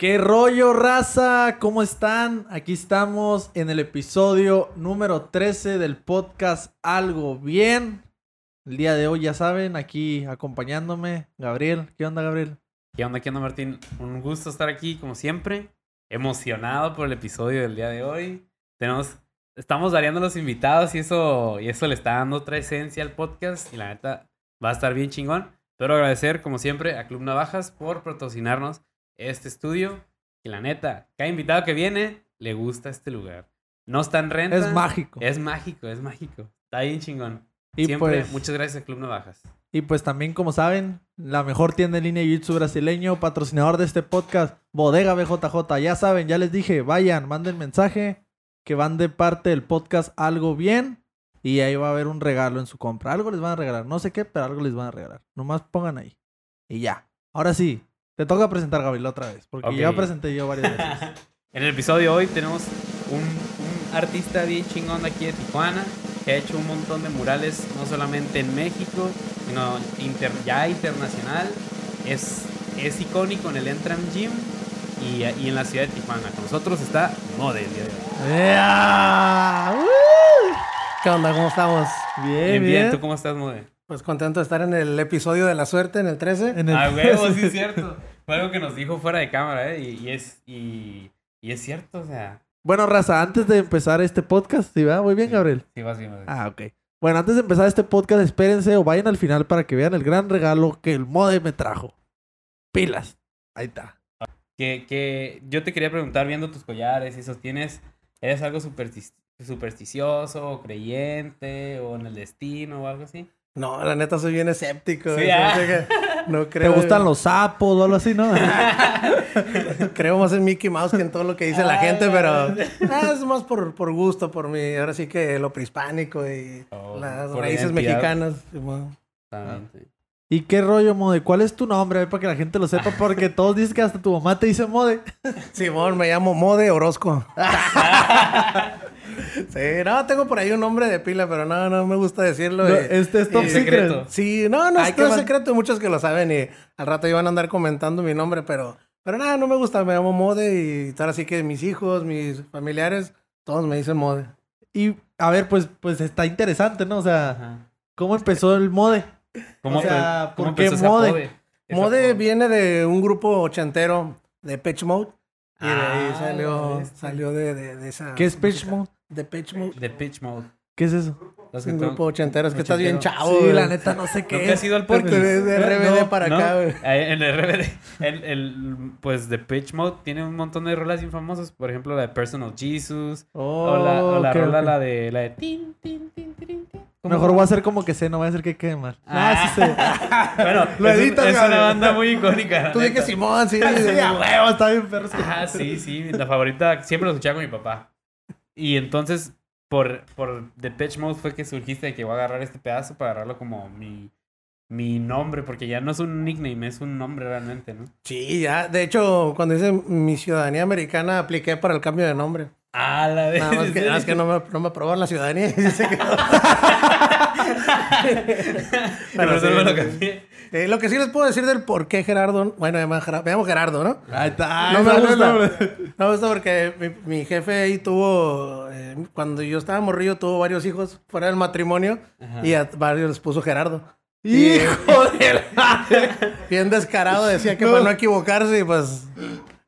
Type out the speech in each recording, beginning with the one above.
¿Qué rollo, raza? ¿Cómo están? Aquí estamos en el episodio número 13 del podcast Algo Bien. El día de hoy, ya saben, aquí acompañándome, Gabriel. ¿Qué onda, Gabriel? ¿Qué onda, qué onda, Martín? Un gusto estar aquí, como siempre. Emocionado por el episodio del día de hoy. Tenemos, estamos variando los invitados y eso, y eso le está dando otra esencia al podcast. Y la neta, va a estar bien chingón. Pero agradecer, como siempre, a Club Navajas por patrocinarnos este estudio. Y la neta, cada invitado que viene le gusta este lugar. No está en renta. Es mágico. Es mágico, es mágico. Está bien chingón. Y siempre, pues- muchas gracias a Club Navajas. Y pues también, como saben, la mejor tienda en línea de Jiu-Jitsu brasileño, patrocinador de este podcast, Bodega BJJ. Ya saben, ya les dije, vayan, manden mensaje que van de parte del podcast Algo Bien y ahí va a haber un regalo en su compra. Algo les van a regalar, no sé qué, pero algo les van a regalar. Nomás pongan ahí. Y ya. Ahora sí, te toca presentar, Gabriel, otra vez, porque Ok. ya presenté yo varias veces. En el episodio de hoy tenemos un, un artista bien chingón de aquí de Tijuana que ha hecho un montón de murales, no solamente en México, sino inter- ya internacional. Es, es icónico en el Entram Gym y, y en la ciudad de Tijuana. Con nosotros está Mode el día de hoy. ¡Ea! ¡Uh! ¿Qué onda? ¿Cómo estamos? Bien, Bien, bien. bien. ¿Tú cómo estás, Mode? Pues contento de estar en el episodio de la suerte, en el 13. En el- Ah, huevo, sí es cierto. Fue algo que nos dijo fuera de cámara, ¿eh? Y, y es, y, y es cierto, o sea. Bueno, raza, antes de empezar este podcast, ¿sí va? Muy bien, Gabriel. Sí, vas bien, vas bien. Ah, ok. Bueno, antes de empezar este podcast, espérense o vayan al final para que vean el gran regalo que el Mode me trajo. Pilas. Ahí está. Que, que yo te quería preguntar, viendo tus collares y eso, ¿tienes, eres algo superstis- supersticioso, o creyente, o en el destino, o algo así? No, la neta soy bien escéptico. Sí, ¿eh? No ¿Te creo. gustan los sapos o algo así, no? Creo más en Mickey Mouse que en todo lo que dice la gente, pero ah, es más por, por gusto, por mi. Ahora sí que lo prehispánico y Oh, las raíces mexicanas. ¿Y qué rollo, Mode? ¿Cuál es tu nombre? A ver, para que la gente lo sepa, porque todos dicen que hasta tu mamá te dice Mode. Simón, me llamo Mode Orozco. sí, no, tengo por ahí un nombre de pila, pero no, no me gusta decirlo. No, y- este es top y- secret. secreto. Sí, no, no Ay, es, secreto, hay muchos que lo saben y al rato iban a andar comentando mi nombre, pero, pero nada, no me gusta, me llamo Mode y tal, así que mis hijos, mis familiares, todos me dicen Mode. Y, a ver, pues, pues está interesante, ¿no? O sea, Ajá. ¿cómo empezó el Mode? ¿Cómo, O sea, cómo ¿por qué Mode? Mode viene de un grupo ochentero de Pitch Mode y de ahí Ah, salió, salió de, de, de esa... ¿Qué es Pitch Mode? De Pitch Mode. De Pitch Mode. ¿Qué es eso? Los que un grupo ochentero, es que estás bien chavo. sí, güey. la neta no sé qué ¿Nunca es. has ido al Porque Porky's? de, RBD No, para ¿No? acá, güey. En el RBD, el, el, pues de Pitch Mode tiene un montón de rolas bien famosas. Por ejemplo, la de Personal Jesus. Oh, o la, o la ok, rola, ok. la de. La de. Tin, tin, tin, tin, tin. ¿Cómo Mejor voy a hacer como que sé, no voy a hacer que quede mal. Ah. Ah, sí sé. Bueno, Lo es, un- editas, es una banda muy icónica. Tú dije. Simón, sí. Sí, a huevo, está bien perro. Ah, sí, sí. La favorita siempre lo escuchaba con mi papá. Y entonces, por, por The Pitch Mode fue que surgiste de que voy a agarrar este pedazo para agarrarlo como mi, mi nombre, porque ya no es un nickname, es un nombre realmente, ¿no? Sí, ya. De hecho, cuando hice mi ciudadanía americana, apliqué para el cambio de nombre. Ah, la vez. Nada más que, nada más que no, me, no me aprobaron la ciudadanía y se quedó. Pero sí, me lo cambié. Eh, lo que sí les puedo decir del por qué Gerardo. Bueno, me llamo Gerardo, me llamo Gerardo ¿no? Ahí está. No me gusta. No me gusta porque mi, mi jefe ahí tuvo. eh, cuando yo estaba morrillo, tuvo varios hijos fuera del matrimonio Ajá. y a varios les puso Gerardo. Hijo de la... Bien descarado, decía que No. para no equivocarse y pues.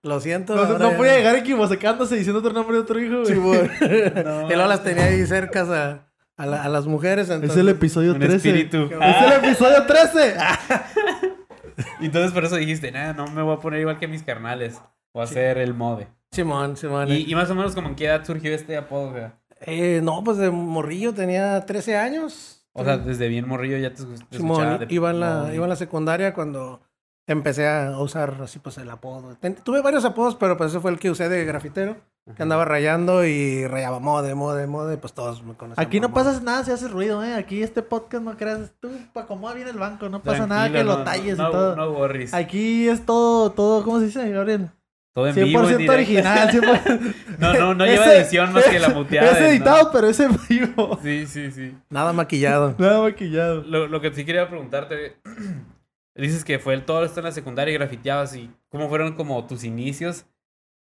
Lo siento. No, no podía llegar equivocándose diciendo otro nombre de otro hijo, güey. No. y luego las tenía ahí cercas a, a, la- a las mujeres. Es Entonces, el episodio Un 13. espíritu. Es el episodio 13. Y entonces por eso dijiste, nada, no me voy a poner igual que mis carnales. Voy a hacer el mode. Simón, Simón. Y, y más o menos como en qué edad surgió este apodo, güey? Eh, no, pues de morrillo tenía 13 años. O sea, desde bien morrillo ya te, te Simón, escuchaba de iba en, la, Mode. iba en la secundaria cuando empecé a usar así pues el apodo. Ten- tuve varios apodos, pero pues ese fue el que usé de grafitero. Que andaba rayando y rayaba mode, mode, mode, pues todos me conocían. Aquí no pasa nada si haces ruido, ¿eh? Aquí este podcast no creas. Tú, pa' acomoda bien el banco, no pasa nada que lo talles no, y todo. No worries. Aquí es todo, todo, ¿cómo se dice, Gabriel? Todo en 100% vivo, en directo. original, 100%. No, no, no lleva Ese- edición más que la muteada. Es editado, no. pero es en vivo. Sí, sí, sí. Nada maquillado. Nada maquillado. Lo, lo que sí quería preguntarte, dices que fue el, todo esto en la secundaria y grafiteabas y cómo fueron como tus inicios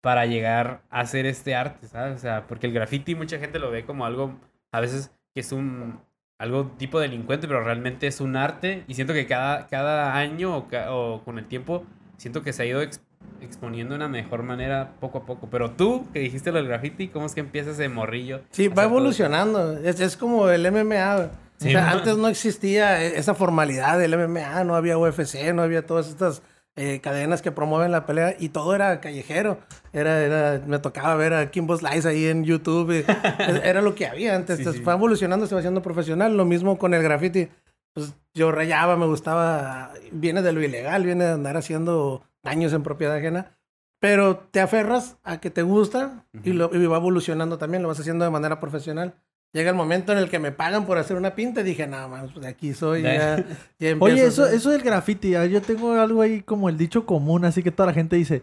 para llegar a hacer este arte, ¿sabes? O sea, porque el graffiti mucha gente lo ve como algo, a veces que es un, algo tipo delincuente, pero realmente es un arte y siento que cada, cada año o, ca- o con el tiempo, siento que se ha ido ex- exponiendo de una mejor manera poco a poco. Pero tú, que dijiste lo del graffiti, ¿cómo es que empiezas de morrillo? Sí, a va evolucionando. Es, es como el MMA. Sí, o sea, ¿no? antes no existía e- esa formalidad del MMA, no había UFC, no había todas estas eh, cadenas que promueven la pelea y todo era callejero. Era, era, me tocaba ver a Kimbo Slice ahí en YouTube. y es- era lo que había antes. Sí, Entonces, sí. Fue evolucionando, se va haciendo profesional. Lo mismo con el graffiti. Pues yo rayaba, me gustaba. Viene de lo ilegal, viene de andar haciendo daños en propiedad ajena. Pero te aferras a que te gusta y, Ujú. lo, y va evolucionando también, lo vas haciendo de manera profesional. Llega el momento en el que me pagan por hacer una pinta y dije, nada más, de aquí soy, ya, ya Oye, eso, hacer". eso del graffiti, yo tengo algo ahí como el dicho común, así que toda la gente dice,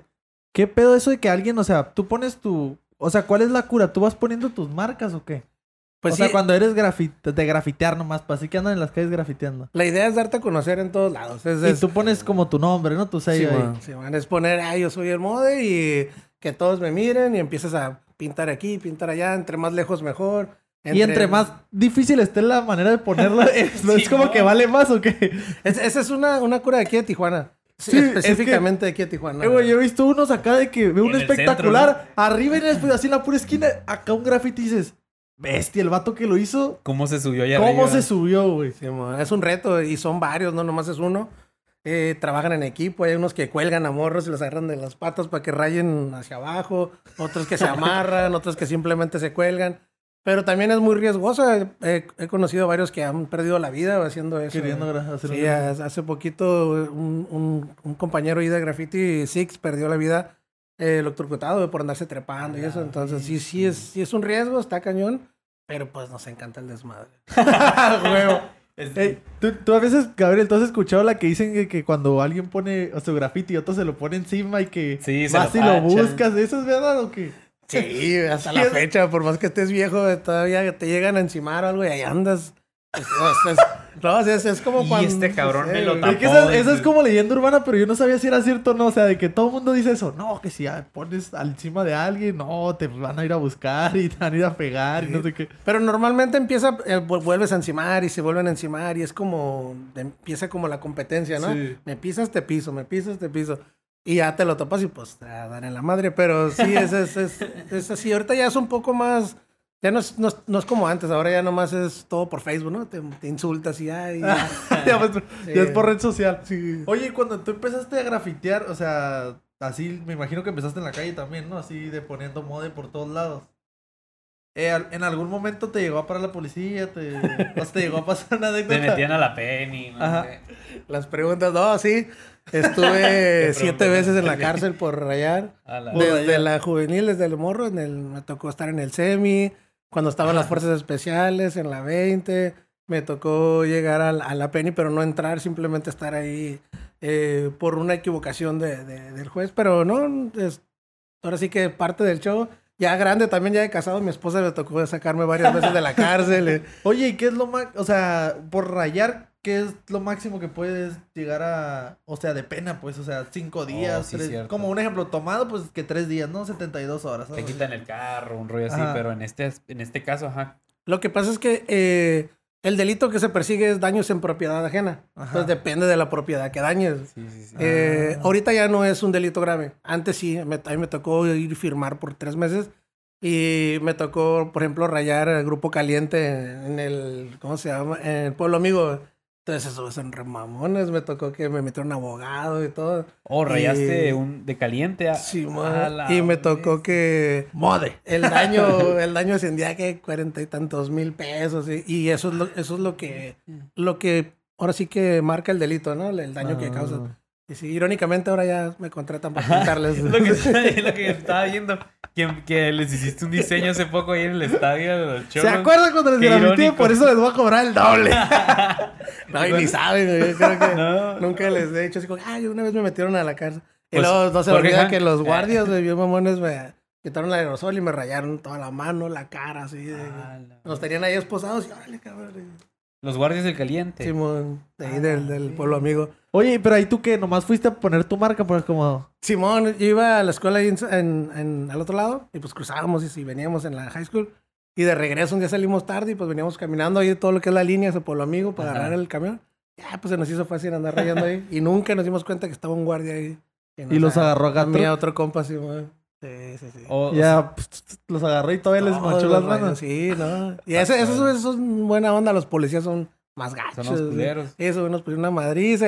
¿qué pedo eso de que alguien, o sea, tú pones tu, o sea, ¿cuál es la cura? ¿Tú vas poniendo tus marcas o qué? Pues o sea, sí, cuando eres grafit de grafitear nomás, pues así que andan en las calles grafiteando. la idea es darte a conocer en todos lados. Es, Y tú pones como tu nombre, ¿no? Tu sí, sello ahí. man, sí, man, es poner, ah, yo soy el mode y que todos me miren y empiezas a pintar aquí, pintar allá, entre más lejos mejor. Y entre más difícil esté la manera de ponerlo, es, como no. que vale más o qué. Es- esa es una, una cura de aquí de Tijuana. Sí, Sí, es específicamente de aquí de Tijuana. Eh, güey, yo he visto unos acá de que veo un En el espectacular, arriba y después así en la pura esquina, acá un graffiti y dices, bestia, el vato que lo hizo, ¿Cómo se subió allá ¿cómo arriba? se subió, güey? Sí, es un reto y son varios, no nomás es uno. Eh, trabajan en equipo, hay unos que cuelgan a morros y los agarran de las patas para que rayen hacia abajo, otros que se amarran, otros que simplemente se cuelgan. Pero también es muy riesgoso. He, he- he conocido varios que han perdido la vida haciendo eso. Queriendo hacer Sí, un- hace poquito un, un- un compañero ahí de graffiti, Six, perdió la vida eh, electrocutado por andarse trepando y eso. Entonces, sí, sí es, sí es un riesgo, está cañón, pero pues nos encanta el desmadre. Huevo. Es- Ey, ¿tú, tú a veces, Gabriel, ¿tú has escuchado la que dicen que, que cuando alguien pone o su graffiti y otro se lo pone encima y que Sí, vas lo y lo buscas? ¿Eso es verdad o qué? Sí, hasta Sí, la fecha, por más que estés viejo, todavía te llegan a encimar o algo y ahí andas. Es- es- no, es, es como Y cuando... este cabrón me lo tapó. Es que esa, esa es como leyenda urbana, pero yo no sabía si era cierto o no. O sea, de que todo el mundo dice eso. No, que si pones al encima de alguien, no, te van a ir a buscar y te van a ir a pegar y no sé qué. Pero normalmente empieza, eh, vu- vuelves a encimar y se vuelven a encimar y es como, empieza como la competencia, ¿no? Sí. Me pisas, te piso, me pisas, te piso. Y ya te lo topas y pues te dar en la madre, pero sí, es, es, es, es así. Ahorita ya es un poco más, ya no es, no, es- no es como antes, ahora ya nomás es todo por Facebook, ¿no? Te, te insultas y ya. y ya. ya, pues, Sí. ya es por red social. Sí. Oye, cuando tú empezaste a grafitear, o sea, así me imagino que empezaste en la calle también, ¿no? Así de poniendo mode por todos lados. Eh, ¿En algún momento te llegó a parar la policía? ¿Te, o sea, te llegó a pasar una Te anécdota? metían a la penny. no Ajá. sé. Las preguntas, no, sí. Estuve siete veces en la cárcel por rayar. La- Desde la juvenil, desde el morro, en el, me tocó estar en el semi, cuando estaban las fuerzas especiales, en la 20, me tocó llegar a, la- a la Penny, pero no entrar, simplemente estar ahí eh, por una equivocación de, de- del juez, pero no, es, ahora sí que parte del show. Ya grande, también ya de casado, mi esposa me tocó sacarme varias veces de la cárcel. eh. Oye, ¿y qué es lo más, o sea, por rayar, qué es lo máximo que puedes llegar a, o sea, de pena, pues, o sea, cinco días, Oh, sí, tres- cierto. como un ejemplo, tomado, pues, que tres días, ¿no? 72 horas. Te algo así. quitan el carro, un rollo así, Ajá. pero en este, en este caso, ajá. Lo que pasa es que eh, el delito que se persigue es daños en propiedad ajena. Ajá. Entonces depende de la propiedad que dañes. Sí, sí, sí. Eh, Ah. Ahorita ya no es un delito grave. Antes sí, me, a mí me tocó ir firmar por tres meses y me tocó, por ejemplo, rayar el grupo caliente en el, ¿cómo se llama? En el pueblo amigo. Entonces esos son re mamones. Me tocó que me metieron abogado y todo. oh, rayaste y- un de caliente a. Sí, a Y me vez. tocó que Mode. el daño, el daño ascendía a que cuarenta y tantos mil pesos. Y, y eso es lo, eso es lo que, lo que ahora sí que marca el delito, ¿no? El daño que Ah. causa. Y sí, irónicamente ahora ya me contratan para pintarles. Es lo que, es lo que estaba viendo. Que, que les hiciste un diseño hace poco ahí en el estadio de los ¿Se Cholos. acuerdan cuando les irónico. Por eso les voy a cobrar el doble. no, y ni saben. Yo creo que No. nunca les he dicho así como, ay, una vez me metieron a la cárcel. Y Pues, luego no se me olvida que los guardias de mamones me quitaron el aerosol y me rayaron toda la mano, la cara, así. de- Ah, la- Nos tenían ahí esposados y órale, cabrón. Los guardias del caliente. Simón, de ahí del, del pueblo amigo. Oye, pero ahí tú que nomás fuiste a poner tu marca, pues como. Simón, yo iba a la escuela ahí en, en- en- al otro lado y pues cruzábamos y, sí, veníamos en la high school. Y de regreso un día salimos tarde y pues veníamos caminando ahí todo lo que es la línea hacia Pueblo Amigo para Ajá. agarrar el camión. Ya, pues se nos hizo fácil andar rayando ahí. Y nunca nos dimos cuenta que estaba un guardia ahí. nos Y los agarró a mí, a otro compa, Simón. Sí, sí, sí. O- o Ya pss, los agarró y todavía les manchó las rayos, manos. Sí, ¿no? Y eso, eso, eso es buena onda. Los policías son más gachos. Son los. Eso, nos pusieron una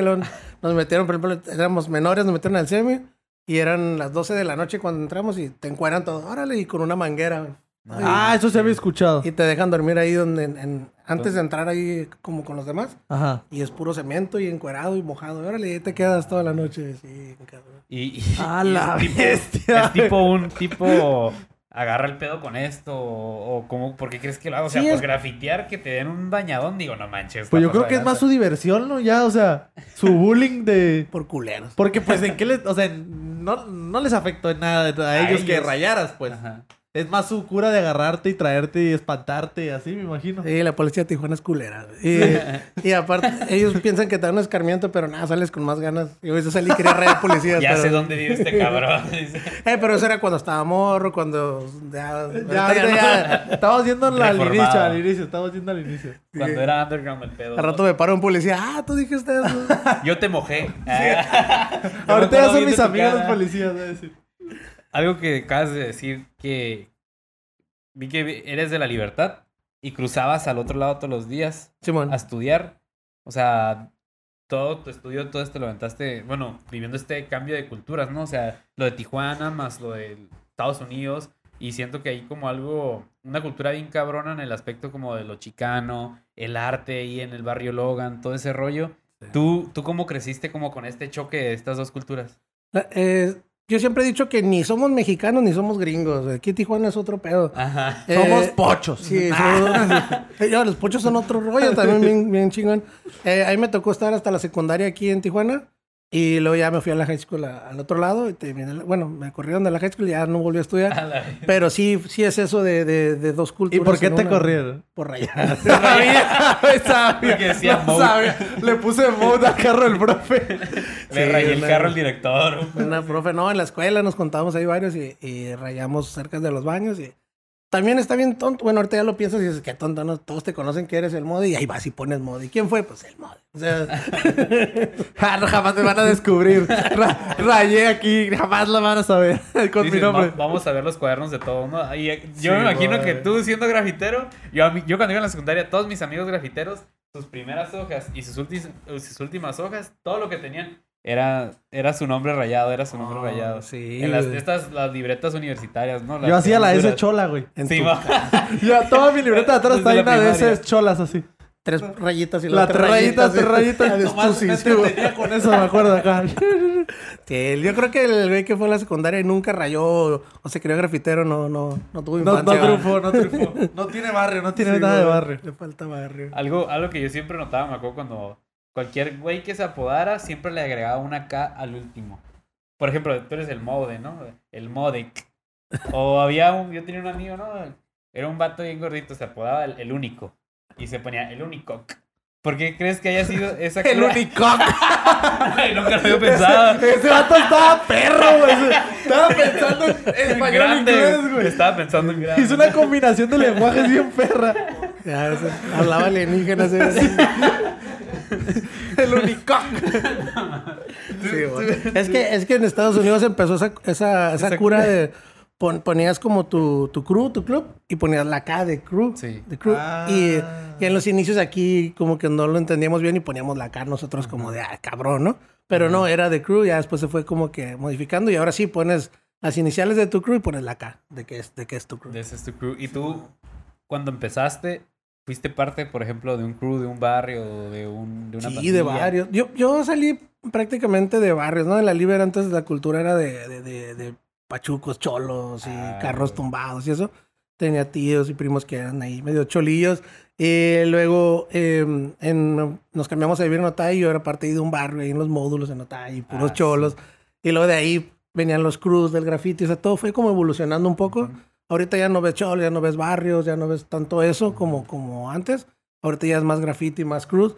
luego nos metieron, por ejemplo, éramos menores, nos metieron al semi y eran las 12 de la noche cuando entramos y te encueran todo, órale, y con una manguera. Ay, Ah, eso se había escuchado. y te dejan dormir ahí donde, en- en- antes de entrar ahí como con los demás. Ajá. Y es puro cemento y encuerado y mojado. Órale, y ahí te quedas toda la noche. Sí, cabrón. Y, y- ¡A y la es tipo- bestia! Es tipo un tipo agarra el pedo con esto o, o cómo, ¿por qué crees que lo hago? O sea, Sí, por es- grafitear que te den un bañadón, digo, no manches. Pues yo creo que es más su diversión, ¿no? Ya, o sea, su bullying de. Por culeros. Porque, pues, ¿en qué les. O sea, no, no les afectó en nada a, A ellos, que rayaras, pues. Ajá. Es más su cura de agarrarte y traerte y espantarte y así, me imagino. Sí, la policía de Tijuana es culera. Y, y aparte, ellos piensan que te dan un escarmiento, pero nada, sales con más ganas. Yo a veces salí y quería rayar policías. Ya pero- sé dónde vive este cabrón. Eh, pero eso era cuando estaba morro, cuando... Ya, Ya, no. ya. Estamos yendo al inicio, al inicio, estamos yendo al inicio. Cuando era underground el pedo. Al rato me para un policía. Ah, tú dijiste eso. Yo te mojé. Ah. Ahorita ya son mis amigos cara. policías, voy a decir. Algo que acabas de decir que vi que eres de la libertad y cruzabas al otro lado todos los días Simón. a estudiar. O sea, todo tu estudio, todo esto lo aventaste, bueno, viviendo este cambio de culturas, ¿no? O sea, lo de Tijuana más lo de Estados Unidos. Y siento que hay como algo, una cultura bien cabrona en el aspecto como de lo chicano, el arte y en el barrio Logan, todo ese rollo. ¿Tú, ¿Tú cómo creciste como con este choque de estas dos culturas? Eh, yo siempre he dicho que ni somos mexicanos ni somos gringos. Aquí Tijuana es otro pedo. Ajá. Eh, Somos pochos. Sí, yo, los pochos son otro rollo también bien, bien chingón. Eh, ahí me tocó estar hasta la secundaria aquí en Tijuana. Y luego ya me fui a la high school a- al otro lado. Y terminé la- bueno, me corrieron de la high school y ya no volví a estudiar. A Pero sí, sí es eso de, de, de dos ¿Y culturas. por qué te una. corrieron? Por rayar. sabía, sabía. Porque decía no mode. sabía. Le puse mode al carro el profe. Le Sí, rayé el carro al director. Una profe, no, en la escuela nos contábamos ahí varios y, y rayamos cerca de los baños y también está bien tonto. Bueno, ahorita ya lo piensas y dices, qué tonto, ¿no? Todos te conocen que eres el mode y ahí vas y pones mode. ¿Y quién fue? Pues el mode. O sea, Ah, no, jamás me van a descubrir. Ra- rayé aquí, jamás lo van a saber con mi nombre. "Va- vamos a ver los cuadernos de todo, ¿no? Y eh, yo Sí, me imagino que tú siendo grafitero, yo, a mí- yo cuando iba en la secundaria, todos mis amigos grafiteros, sus primeras hojas y sus, últimas sus últimas hojas, todo lo que tenían era, era su nombre rayado, era su nombre Oh, rayado. sí, En las, estas, las libretas universitarias, ¿no? Yo hacía la S chola, güey. Sí. Ya toda mi libreta de atrás está llena de. S cholas así. tres rayitas y La tres rayitas, tres rayitas. entretenía con eso, me acuerdo acá. Sí, yo creo que el güey que fue a la secundaria y nunca rayó o, se creó grafitero no, no, no tuvo No, no infancia. triunfó, no triunfó. No tiene barrio, no tiene Sí, nada de barrio. Le falta barrio. Algo, algo que yo siempre notaba, me acuerdo cuando cualquier güey que se apodara siempre le agregaba una K al último. Por ejemplo, tú eres el mode, ¿no? El modec. O había un, yo tenía un amigo, ¿no? Era un vato bien gordito, se apodaba el, el único. Y se ponía el único. ¿Por qué crees que haya sido esa El único. Ay, nunca lo había pensado. Ese vato estaba perro, güey. Estaba pensando en español grande, inglés, güey. Estaba pensando en grande. Hizo una combinación de lenguajes bien perra. Ya, ese- hablaba alienígena. ese- El único. Sí, güey. es, que, es que en Estados Unidos empezó esa, esa, esa Esa cura de... pon- ponías como tu, tu crew, tu club, y ponías la K de crew. Sí. De crew. Ah. Y, y en los inicios aquí como que no lo entendíamos bien y poníamos la K nosotros como de, ah, cabrón, ¿no? Pero no, era de crew, ya después se fue como que modificando y ahora sí pones las iniciales de tu crew y pones la K de que es, de que es tu crew. De ese es tu crew. Y tú, cuando empezaste, fuiste parte, por ejemplo, de un crew, de un barrio, de, un, de una Sí, pandilla? de varios. Yo, yo salí prácticamente de barrios, ¿no? En la Liber antes la cultura era de, de, de, de pachucos, cholos y Ah, carros tumbados y eso. Tenía tíos y primos que eran ahí medio cholillos. Y luego eh, en- nos cambiamos a vivir en Otay y yo era parte de un barrio ahí en los módulos en Otay, puros Ah, cholos. Y luego de ahí venían los crews del graffiti, o sea, todo fue como evolucionando un poco. Ahorita ya no ves cholos, ya no ves barrios, ya no ves tanto eso como, como antes. Ahorita ya es más graffiti, más cruz.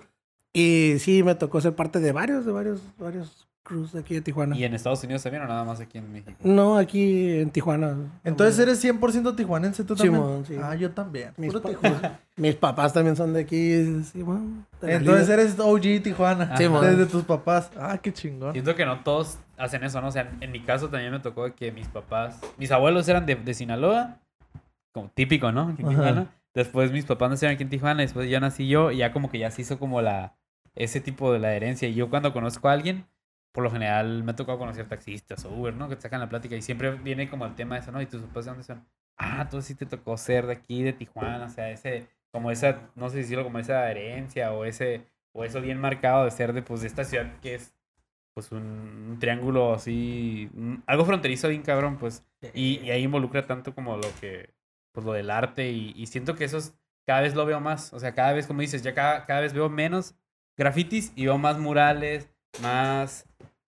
Y sí, me tocó ser parte de varios, de varios, varios de aquí de Tijuana. ¿Y en Estados Unidos también o nada más aquí en México? No, aquí en Tijuana. Entonces eres 100% tijuanense tú también. Simón, sí. Ah, yo también. Mis, Puro pa- Tijuana. mis papás también son de aquí. Sí, bueno, de Entonces eres OG Tijuana. Sí, mon. Desde tus papás. Ah, qué chingón. Siento que no todos hacen eso, ¿no? O sea, en mi caso también me tocó que mis papás, mis abuelos eran de, de Sinaloa, como típico, ¿no? Aquí en Ajá. Tijuana. Después mis papás nacieron aquí en Tijuana, después ya nací yo y ya como que ya se hizo como la, ese tipo de la herencia. Y yo cuando conozco a alguien, por lo general me ha tocado conocer taxistas o Uber, ¿no? Que te sacan la plática y siempre viene como el tema de eso, ¿no? ¿Y tus papás de dónde son? Ah, tú sí te tocó ser de aquí, de Tijuana, o sea, ese, como esa, no sé si decirlo, como esa herencia o ese, o eso bien marcado de ser de, pues, de esta ciudad que es, pues, un, triángulo así, algo fronterizo bien cabrón, pues, y, y ahí involucra tanto como lo que, pues, lo del arte y, y siento que eso es, cada vez lo veo más, o sea, cada vez, como dices, ya cada, cada vez veo menos grafitis y veo más murales, más,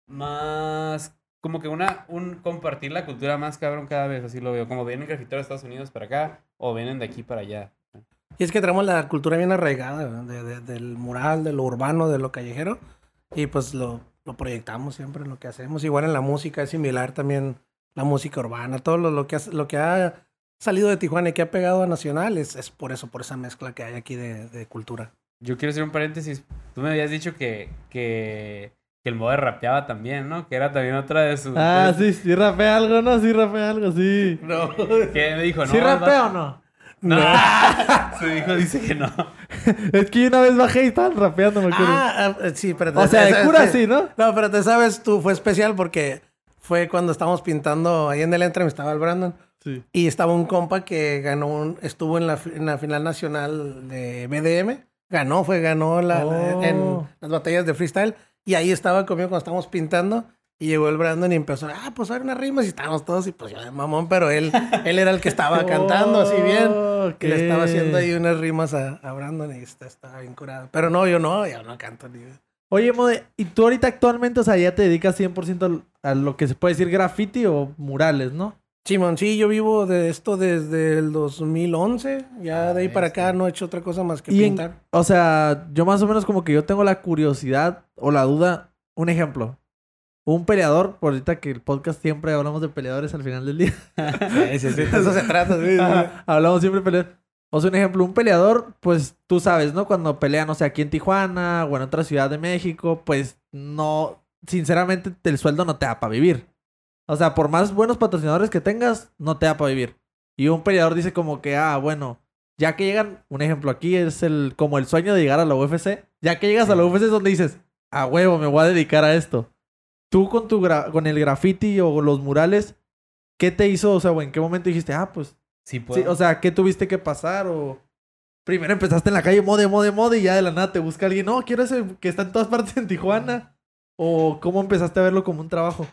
más, como que una, un compartir la cultura más cabrón cada vez, así lo veo, como vienen grafiteros de Estados Unidos para acá o vienen de aquí para allá. Y es que tenemos la cultura bien arraigada, del mural, de lo urbano, de lo callejero. Y pues lo, lo proyectamos siempre en lo que hacemos. Igual en la música es similar también la música urbana. Todo lo, lo que, ha, lo que ha salido de Tijuana y que ha pegado a Nacional es, es por eso, por esa mezcla que hay aquí de, de cultura. Yo quiero hacer un paréntesis. Tú me habías dicho que, que, que el modo rapeaba también, ¿no? Que era también otra de sus... Ah, de- sí, sí rapea algo, ¿no? Sí rapea algo, sí. No. Que me dijo, no. ¿Sí rapea o no? No. Su hijo dice que no. Es que yo una vez bajé y estaban rapeando, me acuerdo. Ah, ah, sí, pero o sea, de cura sí, ¿no? No, pero te sabes, tú fue especial porque fue cuando estábamos pintando ahí en el Entram, estaba el Brandon. Sí. Y estaba un compa que ganó, un- estuvo en la, fi- en la final nacional de BDM. Ganó, fue, ganó la, la- Oh. en las batallas de freestyle. Y ahí estaba conmigo cuando estábamos pintando. Y llegó el Brandon y empezó, ah, pues a ver unas rimas. Y estábamos todos, y pues yo de mamón, pero él, él era el que estaba cantando así bien. Que le estaba haciendo ahí unas rimas a, a Brandon y está, estaba bien curado. Pero no, yo no, yo no canto ni. Oye, Mode, ¿y tú ahorita actualmente, o sea, ya te dedicas 100% a lo que se puede decir graffiti o murales, ¿no? Simón, sí, yo vivo de esto desde el 2011. Ya de ahí para acá no he hecho otra cosa más que Y en- pintar. o sea, yo más o menos como que yo tengo la curiosidad o la duda. Un ejemplo. Un peleador, por ahorita que el podcast siempre hablamos de peleadores al final del día. Eso se trata. sí, sí. Ajá, Hablamos siempre de peleadores. O sea, un ejemplo, un peleador, pues tú sabes, ¿no? Cuando pelean, o sea, aquí en Tijuana o en otra ciudad de México, pues no, sinceramente, el sueldo no te da para vivir. O sea, por más buenos patrocinadores que tengas, no te da para vivir. Y un peleador dice como que, ah, bueno, ya que llegan, un ejemplo aquí es el como el sueño de llegar a la UFC. Ya que llegas a la UFC es donde dices, a huevo, me voy a dedicar a esto. Tú con tu gra- con el graffiti o los murales, ¿qué te hizo? O sea, o en qué momento dijiste, ah, pues Sí, puedo. Sí, o sea, ¿qué tuviste que pasar? O primero empezaste en la calle mode, mode, mode y ya de la nada te busca alguien. No, quiero ese que está en todas partes en Tijuana. O cómo empezaste a verlo como un trabajo.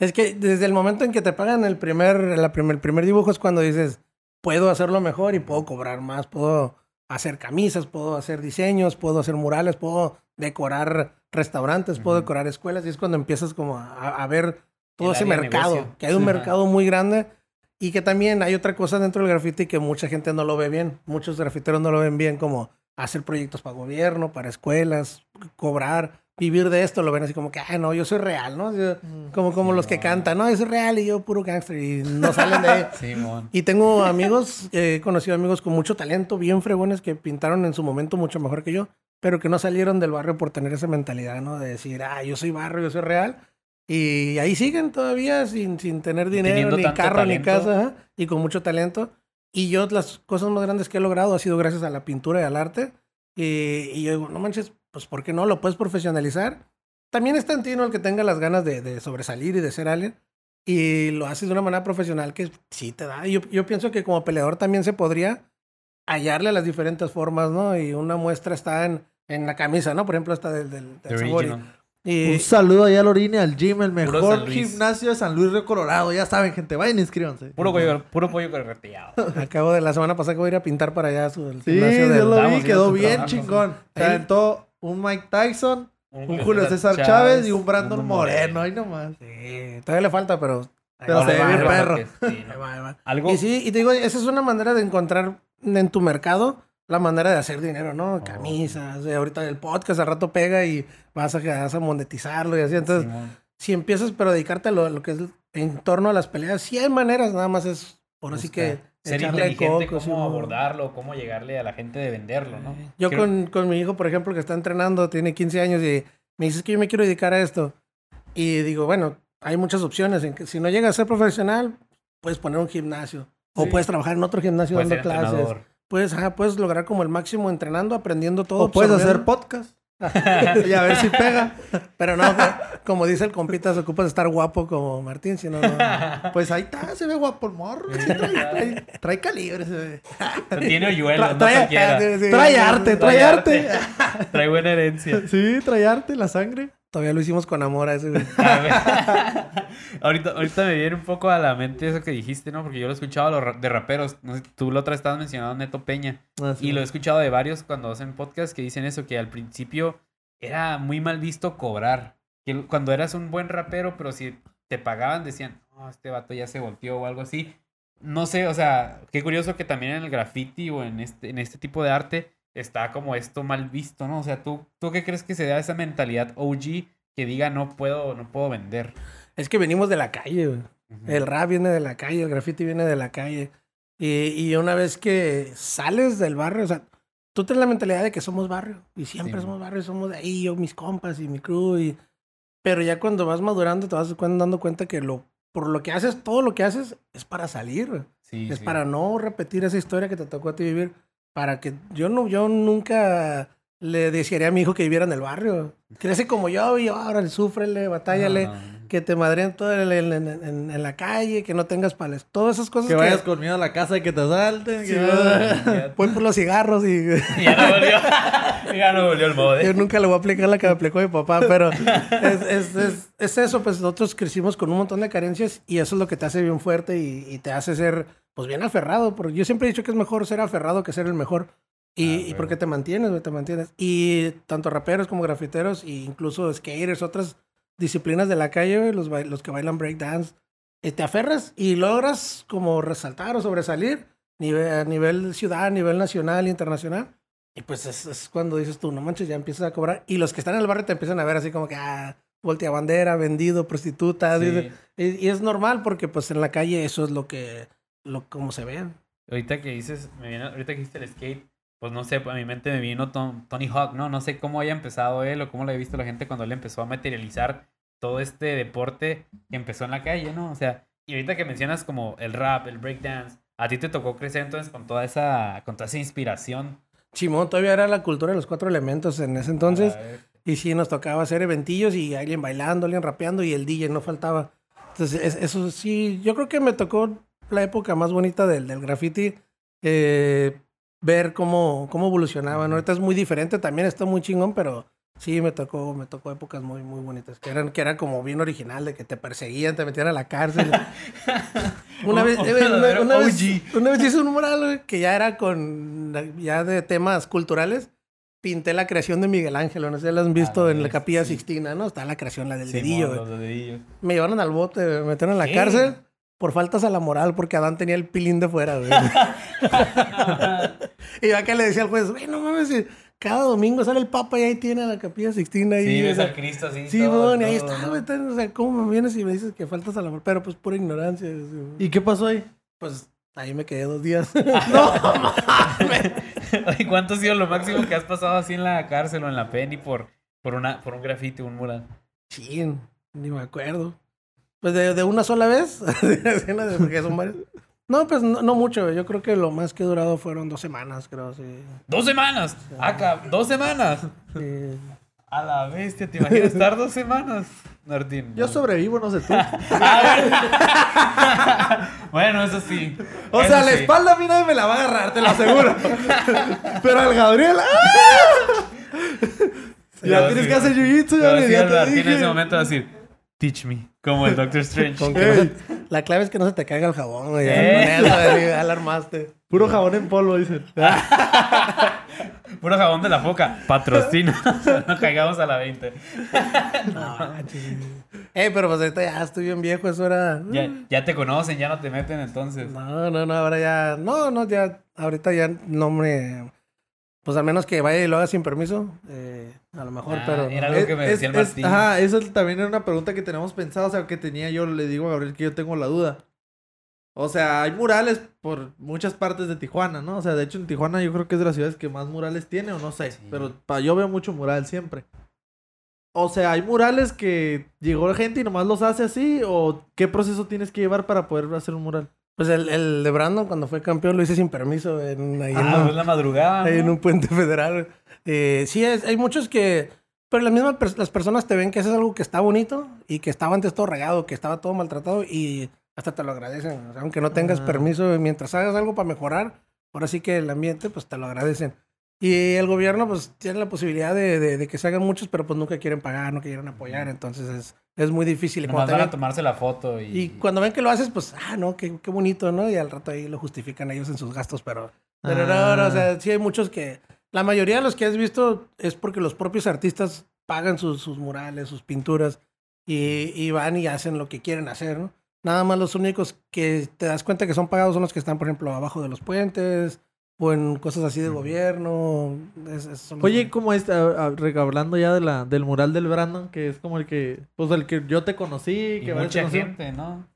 Es que desde el momento en que te pagan el primer, la primer, el primer dibujo es cuando dices, puedo hacerlo mejor y puedo cobrar más, puedo hacer camisas, puedo hacer diseños, puedo hacer murales, puedo decorar restaurantes, puedo decorar escuelas y es cuando empiezas como a, a ver todo ese mercado, negocio. que hay un mercado muy grande y que también hay otra cosa dentro del graffiti que mucha gente no lo ve bien, muchos grafiteros no lo ven bien como hacer proyectos para gobierno, para escuelas, cobrar, vivir de esto, lo ven así como que, ah, no, yo soy real, ¿no? Yo- como, como Sí, los que cantan, no, yo soy real y yo puro gangster y no salen de ahí. Simón. Y tengo amigos, eh, he conocido amigos con mucho talento, bien fregones, que pintaron en su momento mucho mejor que yo, pero que no salieron del barrio por tener esa mentalidad, ¿no? De decir, ah, yo soy barrio, yo soy real. Y ahí siguen todavía sin, sin tener dinero, ni carro, talento. ni casa, y con mucho talento. Y yo las cosas más grandes que he logrado ha sido gracias a la pintura y al arte. Y, y yo digo, no manches, pues ¿por qué no? Lo puedes profesionalizar. También está en ti, ¿no? El que tenga las ganas de, de sobresalir y de ser alguien. Y lo haces de una manera profesional que sí te da. Y Yo, yo pienso que como peleador también se podría hallarle las diferentes formas, ¿no? Y una muestra está en, en la camisa, ¿no? Por ejemplo, esta del, del, del The Sabori. Y Un saludo allá al Orine, al gym, el San mejor Luis. gimnasio de San Luis Río Colorado. Ya saben, gente, vayan e inscríbanse. Puro pollo, puro pollo correteado. acabo de la semana pasada que voy a ir a pintar para allá su el Sí, gimnasio yo del- lo vi, Vamos, quedó bien trabajo, chingón. Se Ahí- aventó un Mike Tyson, un Julio César Chávez y un Brandon un Moreno. Ahí nomás. Sí, todavía le falta, pero... Pero ahí se ve bien ahí perro. sí, ahí ¿no? va, ahí va. Algo. Y sí, y te digo, esa es una manera de encontrar en tu mercado la manera de hacer dinero, ¿no? Camisas, eh, ahorita el podcast al rato pega y vas a, vas a monetizarlo y así. Entonces, si empiezas pero a dedicarte a lo, lo que es en torno a las peleas, sí hay maneras, nada más es por así que Buscar. ser inteligente coco, cómo abordarlo, cómo llegarle a la gente de venderlo, ¿no? Yo Creo- con, con mi hijo, por ejemplo, que está entrenando, tiene 15 años y me dice que yo me quiero dedicar a esto. Y digo, bueno, hay muchas opciones. En que si no llegas a ser profesional, puedes poner un gimnasio. O Sí. puedes trabajar en otro gimnasio Puede dando clases. entrenador. Puedes, ajá, puedes lograr como el máximo entrenando, aprendiendo todo. O puedes hacer podcast. y a ver si pega. Pero no, como dice el compita, se ocupa de estar guapo como Martín, si no, no. Pues ahí está, se ve guapo el morro. Sí, trae, trae- trae calibre. se ve. Tiene hoyuelos, Tra- no trae- cualquiera. Sí, sí, Trae arte, trae arte. Trae buena herencia. Sí, trae arte, la sangre. Todavía lo hicimos con amor a ese, güey. Ahorita, ahorita me viene un poco a la mente eso que dijiste, ¿no? Porque yo lo he escuchado de raperos. No sé, tú la otra estabas mencionando Neto Peña. Ah, sí. Y lo he escuchado de varios cuando hacen podcast que dicen eso, que al principio era muy mal visto cobrar. Que cuando eras un buen rapero, pero si te pagaban, decían, no, este vato ya se volteó o algo así. No sé, o sea, qué curioso que también en el graffiti o en este, en este tipo de arte está como esto mal visto, ¿no? O sea, ¿tú, ¿tú qué crees que se da esa mentalidad OG que diga no puedo, no puedo vender? Es que venimos de la calle, güey. El rap viene de la calle, el graffiti viene de la calle. Y, y una vez que sales del barrio, o sea, tú tienes la mentalidad de que somos barrio. Y siempre Sí. somos barrio, somos de ahí, yo, mis compas y mi crew. Y... Pero ya cuando vas madurando, te vas dando cuenta que lo, por lo que haces, todo lo que haces es para salir. Sí, es sí. para no repetir esa historia que te tocó a ti vivir. Para que yo no, yo nunca le desearía a mi hijo que viviera en el barrio. Crece como yo y ahora súfrele, batállale no. que te madreen todo en, en- en- en- en la calle, que no tengas pales. Todas esas cosas Que que, vayas conmigo a la casa y que te salten. Sí, que- voy por los cigarros y ya no volvió. ya no volvió el yo mode. nunca le voy a aplicar la que me aplicó mi papá, pero es, es, es, es eso, pues nosotros crecimos con un montón de carencias y eso es lo que te hace bien fuerte y, y te hace ser, pues bien aferrado, porque yo siempre he dicho que es mejor ser aferrado que ser el mejor. Y, Ah, y porque te mantienes, güey, te mantienes. Y tanto raperos como grafiteros, e incluso skaters, otras disciplinas de la calle, güey, los, los que bailan breakdance, eh, te aferras y logras como resaltar o sobresalir a nivel ciudad, a nivel nacional, internacional. Y pues es, es cuando dices tú, no manches, ya empiezas a cobrar. Y los que están en el barrio te empiezan a ver así como que, ah, voltea bandera, vendido, prostituta. Sí. Y, y es normal porque pues en la calle eso es lo que, lo, como se ve. Ahorita que dices, me viene, ahorita que dijiste el skate, pues no sé, a mi mente me vino Tom- Tony Hawk, ¿no? No sé cómo haya empezado él o cómo lo había visto la gente cuando él empezó a materializar todo este deporte que empezó en la calle, ¿no? O sea, y ahorita que mencionas como el rap, el breakdance, a ti te tocó crecer entonces con toda esa, con toda esa inspiración. Simón todavía era la cultura de los cuatro elementos en ese entonces. Y sí, nos tocaba hacer eventillos y alguien bailando, alguien rapeando y el DJ no faltaba. Entonces, es- eso sí, yo creo que me tocó la época más bonita del, del graffiti. eh, ver cómo, cómo evolucionaban. Ahorita es muy diferente, también está muy chingón, pero sí me tocó, me tocó épocas muy, muy bonitas. Que eran, que eran como bien original, de que te perseguían, te metían a la cárcel. una, Un- vez, un eh, una, una vez, una vez hice un mural que ya era con, ya de temas culturales pinté la creación de Miguel Ángel, no sé si la han visto Ah, en la sí. Capilla Sixtina, ¿no? Está la creación, la del Simón, dedillo. los dedillos. Me llevaron al bote, me metieron en la ¿Qué? cárcel por faltas a la moral, porque Adán tenía el pilín de fuera, güey. y yo acá le decía al juez, güey, no mames, si cada domingo sale el Papa y ahí tiene la Capilla Sixtina. Sí, ahí, o ves al Cristo así. Sí, todo, bueno, y ahí está, ¿no? güey. está- O sea, ¿cómo me vienes y me dices que faltas a la moral? Pero pues pura ignorancia. ¿Y qué pasó ahí? Pues ahí me quedé dos días. Oye, ¿Cuánto ha sido lo máximo que has pasado así en la cárcel o en la penny por, por, una, por un grafiti, un mural? Chin, ni me acuerdo. Pues de, de una sola vez, porque son varios. No, pues no, no mucho. Yo creo que lo más que he durado fueron dos semanas, creo, sí. ¡Dos semanas! ¡Acá! ¡Dos semanas! Sí. A la bestia, ¿te imaginas estar dos semanas, Martín? Yo sobrevivo, no sé tú. bueno, eso sí. O Eso sea, la espalda a mí nadie me la va a agarrar, te lo aseguro. Pero al Gabriel. ¡ah! Ya tienes sí. que hacer jiu-jitsu, ya el te Martín en ese momento va a decir, teach me, como el Doctor Strange. Con que no se- la clave es que no se te caiga el jabón, güey. Eh. Con eso, güey, ya la armaste. Puro jabón en polvo, dicen. Puro jabón de la foca. Patrocina. no caigamos a la 20. No, manches. Eh, pero pues ahorita ya estoy bien viejo, eso era. Ya, ya te conocen, ya no te meten entonces. No, no, no, ahora ya. No, no, ya. Ahorita ya no me. Pues al menos que vaya y lo haga sin permiso, eh, a lo mejor, Ah, pero... era algo que me Es- decía el es- Martín. Ajá, eso también era una pregunta que tenemos pensado, o sea, que tenía yo, le digo a Gabriel que yo tengo la duda. O sea, hay murales por muchas partes de Tijuana, ¿no? O sea, de hecho en Tijuana yo creo que es de las ciudades que más murales tiene, o no sé, Sí. pero pa, yo veo mucho mural siempre. O sea, hay murales que llegó gente y nomás los hace así, o qué proceso tienes que llevar para poder hacer un mural. Pues el, el de Brandon, cuando fue campeón, lo hice sin permiso en, ahí, en, Ah, un- pues la madrugada. ahí en un puente federal. Eh, sí, es- hay muchos que... Pero las mismas las personas te ven que haces algo que está bonito y que estaba antes todo regado, que estaba todo maltratado y hasta te lo agradecen. O sea, aunque no tengas Ah. permiso, mientras hagas algo para mejorar, ahora sí que el ambiente, pues te lo agradecen. Y el gobierno, pues tiene la posibilidad de, de- de que se hagan muchos, pero pues nunca quieren pagar, no quieren apoyar. Entonces es, es muy difícil. Nomás van a ven- tomarse la foto y... y cuando ven que lo haces, pues, ah, no, qué, qué bonito, ¿no? Y al rato ahí lo justifican ellos en sus gastos, pero... Pero no, no, o sea, sí hay muchos que... La mayoría de los que has visto es porque los propios artistas pagan sus, sus murales, sus pinturas, y, y van y hacen lo que quieren hacer, ¿no? Nada más los únicos que te das cuenta que son pagados son los que están, por ejemplo, abajo de los puentes, o en cosas así de gobierno. es- es- Oye, como está hablando ya de la, del mural del Brandon, que es como el que, pues el que yo te conocí, y que varios mucha gente, ¿no?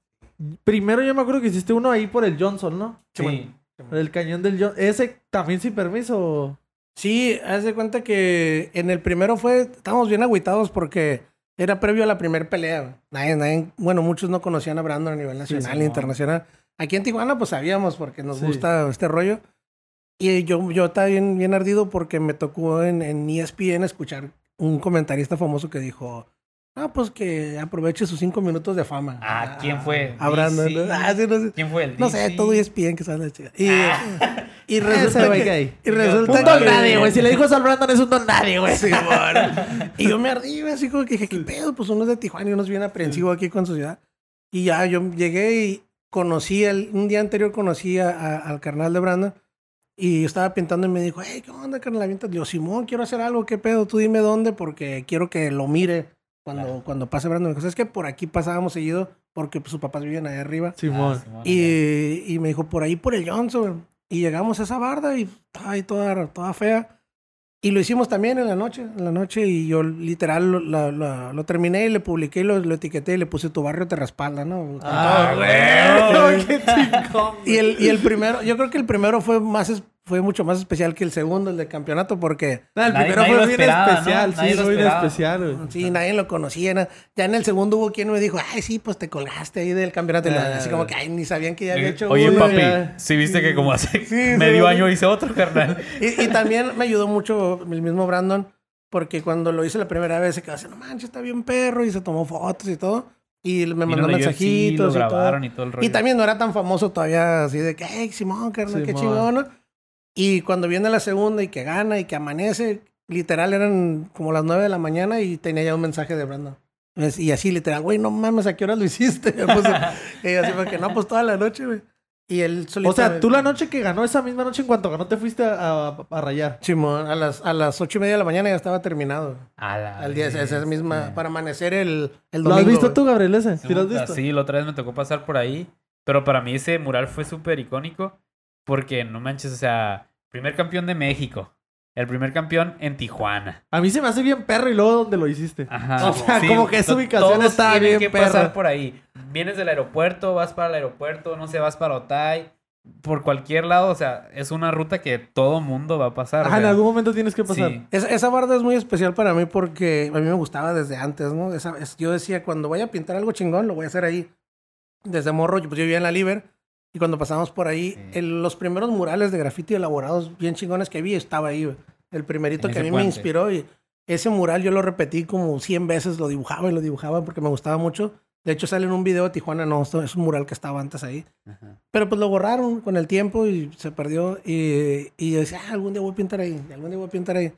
Primero yo me acuerdo que hiciste uno ahí por el Johnson, ¿no? Sí. El cañón del Johnson. ¿Ese también sin permiso? Sí, haz de cuenta que en el primero fue, estábamos bien agüitados porque era previo a la primer pelea. Nadie, nadie, bueno, muchos no conocían a Brandon a nivel nacional sí, e no. internacional. Aquí en Tijuana, pues sabíamos porque nos Sí. gusta este rollo. Y yo, yo estaba bien, bien ardido porque me tocó en, en ESPN escuchar un comentarista famoso que dijo, ah, pues que aproveche sus cinco minutos de fama. Ah, ¿quién fue? A Brandon. DC. ¿no? Ah, sí, no sé. ¿Quién fue el No sé, todo ESPN que sale chica. Y, Ah. y resulta que... gay. Y resulta Un don que... nadie, güey. Si le dijo eso al Brandon es un don nadie, güey. Sí, y yo me ardí, güey, así como que dije, ¿qué pedo? Pues uno es de Tijuana y uno es bien aprensivo aquí con su ciudad. Y ya yo llegué y conocí, el, un día anterior conocí a- a- al carnal de Brandon y yo estaba pintando y me dijo, hey, ¿qué onda, carnal? Aviéntate". Le Digo, Simón, quiero hacer algo, ¿qué pedo? Tú dime dónde porque quiero que lo mire cuando, Claro. cuando pase Brandon. Me dijo, es que por aquí pasábamos seguido porque pues, sus papás vivían allá arriba. Simón. Ah, Simón, Y, y me dijo, por ahí por el Johnson. Y llegamos a esa barda y estaba ahí toda, toda fea. Y lo hicimos también en la noche, en la noche. Y yo literal lo, la- la- lo terminé y le publiqué y lo, lo etiqueté y le puse tu barrio te respalda, ¿no? Ah, güey. qué chingón. Y el, y el primero, yo creo que el primero fue más fue mucho más especial que el segundo, el del campeonato, porque No, el Nadie- primero nadie fue bien ¿no? especial. Nadie Sí, fue bien especial, güey. sí, nadie lo conocía. Ya en el segundo hubo quien me dijo, ay, sí, pues te colgaste ahí del campeonato. Y Ah. así como que, ay, ni sabían que ya había hecho Oye, uno. papi, ya. sí viste que como hace Sí, medio sí. año hice otro, carnal. Y, y también me ayudó mucho el mismo Brandon, porque cuando lo hice la primera vez se quedó así, no manches, está bien perro, y se tomó fotos y todo. Y me mandó mensajitos lo y todo. y todo el rollo. Y también no era tan famoso todavía, así de que, hey, Simón, carnal, qué Simón. chingón. ¿no? Y cuando viene la segunda y que gana y que amanece, literal eran como las nueve de la mañana y tenía ya un mensaje de Brandon. Y así, literal, güey, no mames, ¿a qué hora lo hiciste? Puse- y así fue que no, pues toda la noche, güey. Y él solito. O sea, tú la noche que ganó, esa misma noche en cuanto ganó, te fuiste a, a- a rayar. Simón, a las, a las ocho y media de la mañana ya estaba terminado. A la Al día, esa, esa misma, para amanecer el, el ¿Lo domingo. has visto güey. tú, Gabriel, ese? ¿Sí lo has visto? Sí, la otra vez me tocó pasar por ahí. Pero para mí ese mural fue súper icónico. Porque no manches, o sea, primer campeón de México. El primer campeón en Tijuana. A mí se me hace bien perro y luego donde lo hiciste. Ajá. O sea, como que esa ubicación está bien que pasar perra. por ahí. Vienes del aeropuerto, vas para el aeropuerto, no sé, vas para Otay. Por cualquier lado, o sea, es una ruta que todo mundo va a pasar. o Ajá, en algún momento tienes que pasar. sí. Esa, esa barda es muy especial para mí porque a mí me gustaba desde antes, ¿no? Esa- es- yo decía, cuando vaya a pintar algo chingón, lo voy a hacer ahí. Desde morro, pues yo vivía en la Liber. Y cuando pasamos por ahí, Sí. el- los primeros murales de grafiti elaborados bien chingones que vi, estaba ahí. El primerito En que a mí me puente. inspiró. Y ese mural yo lo repetí como 100 veces, lo dibujaba y lo dibujaba porque me gustaba mucho. De hecho, sale en un video de Tijuana, no, es un mural que estaba antes ahí. Ajá. Pero pues lo borraron con el tiempo y se perdió. Y, y yo decía, ah, algún día voy a pintar ahí, algún día voy a pintar ahí.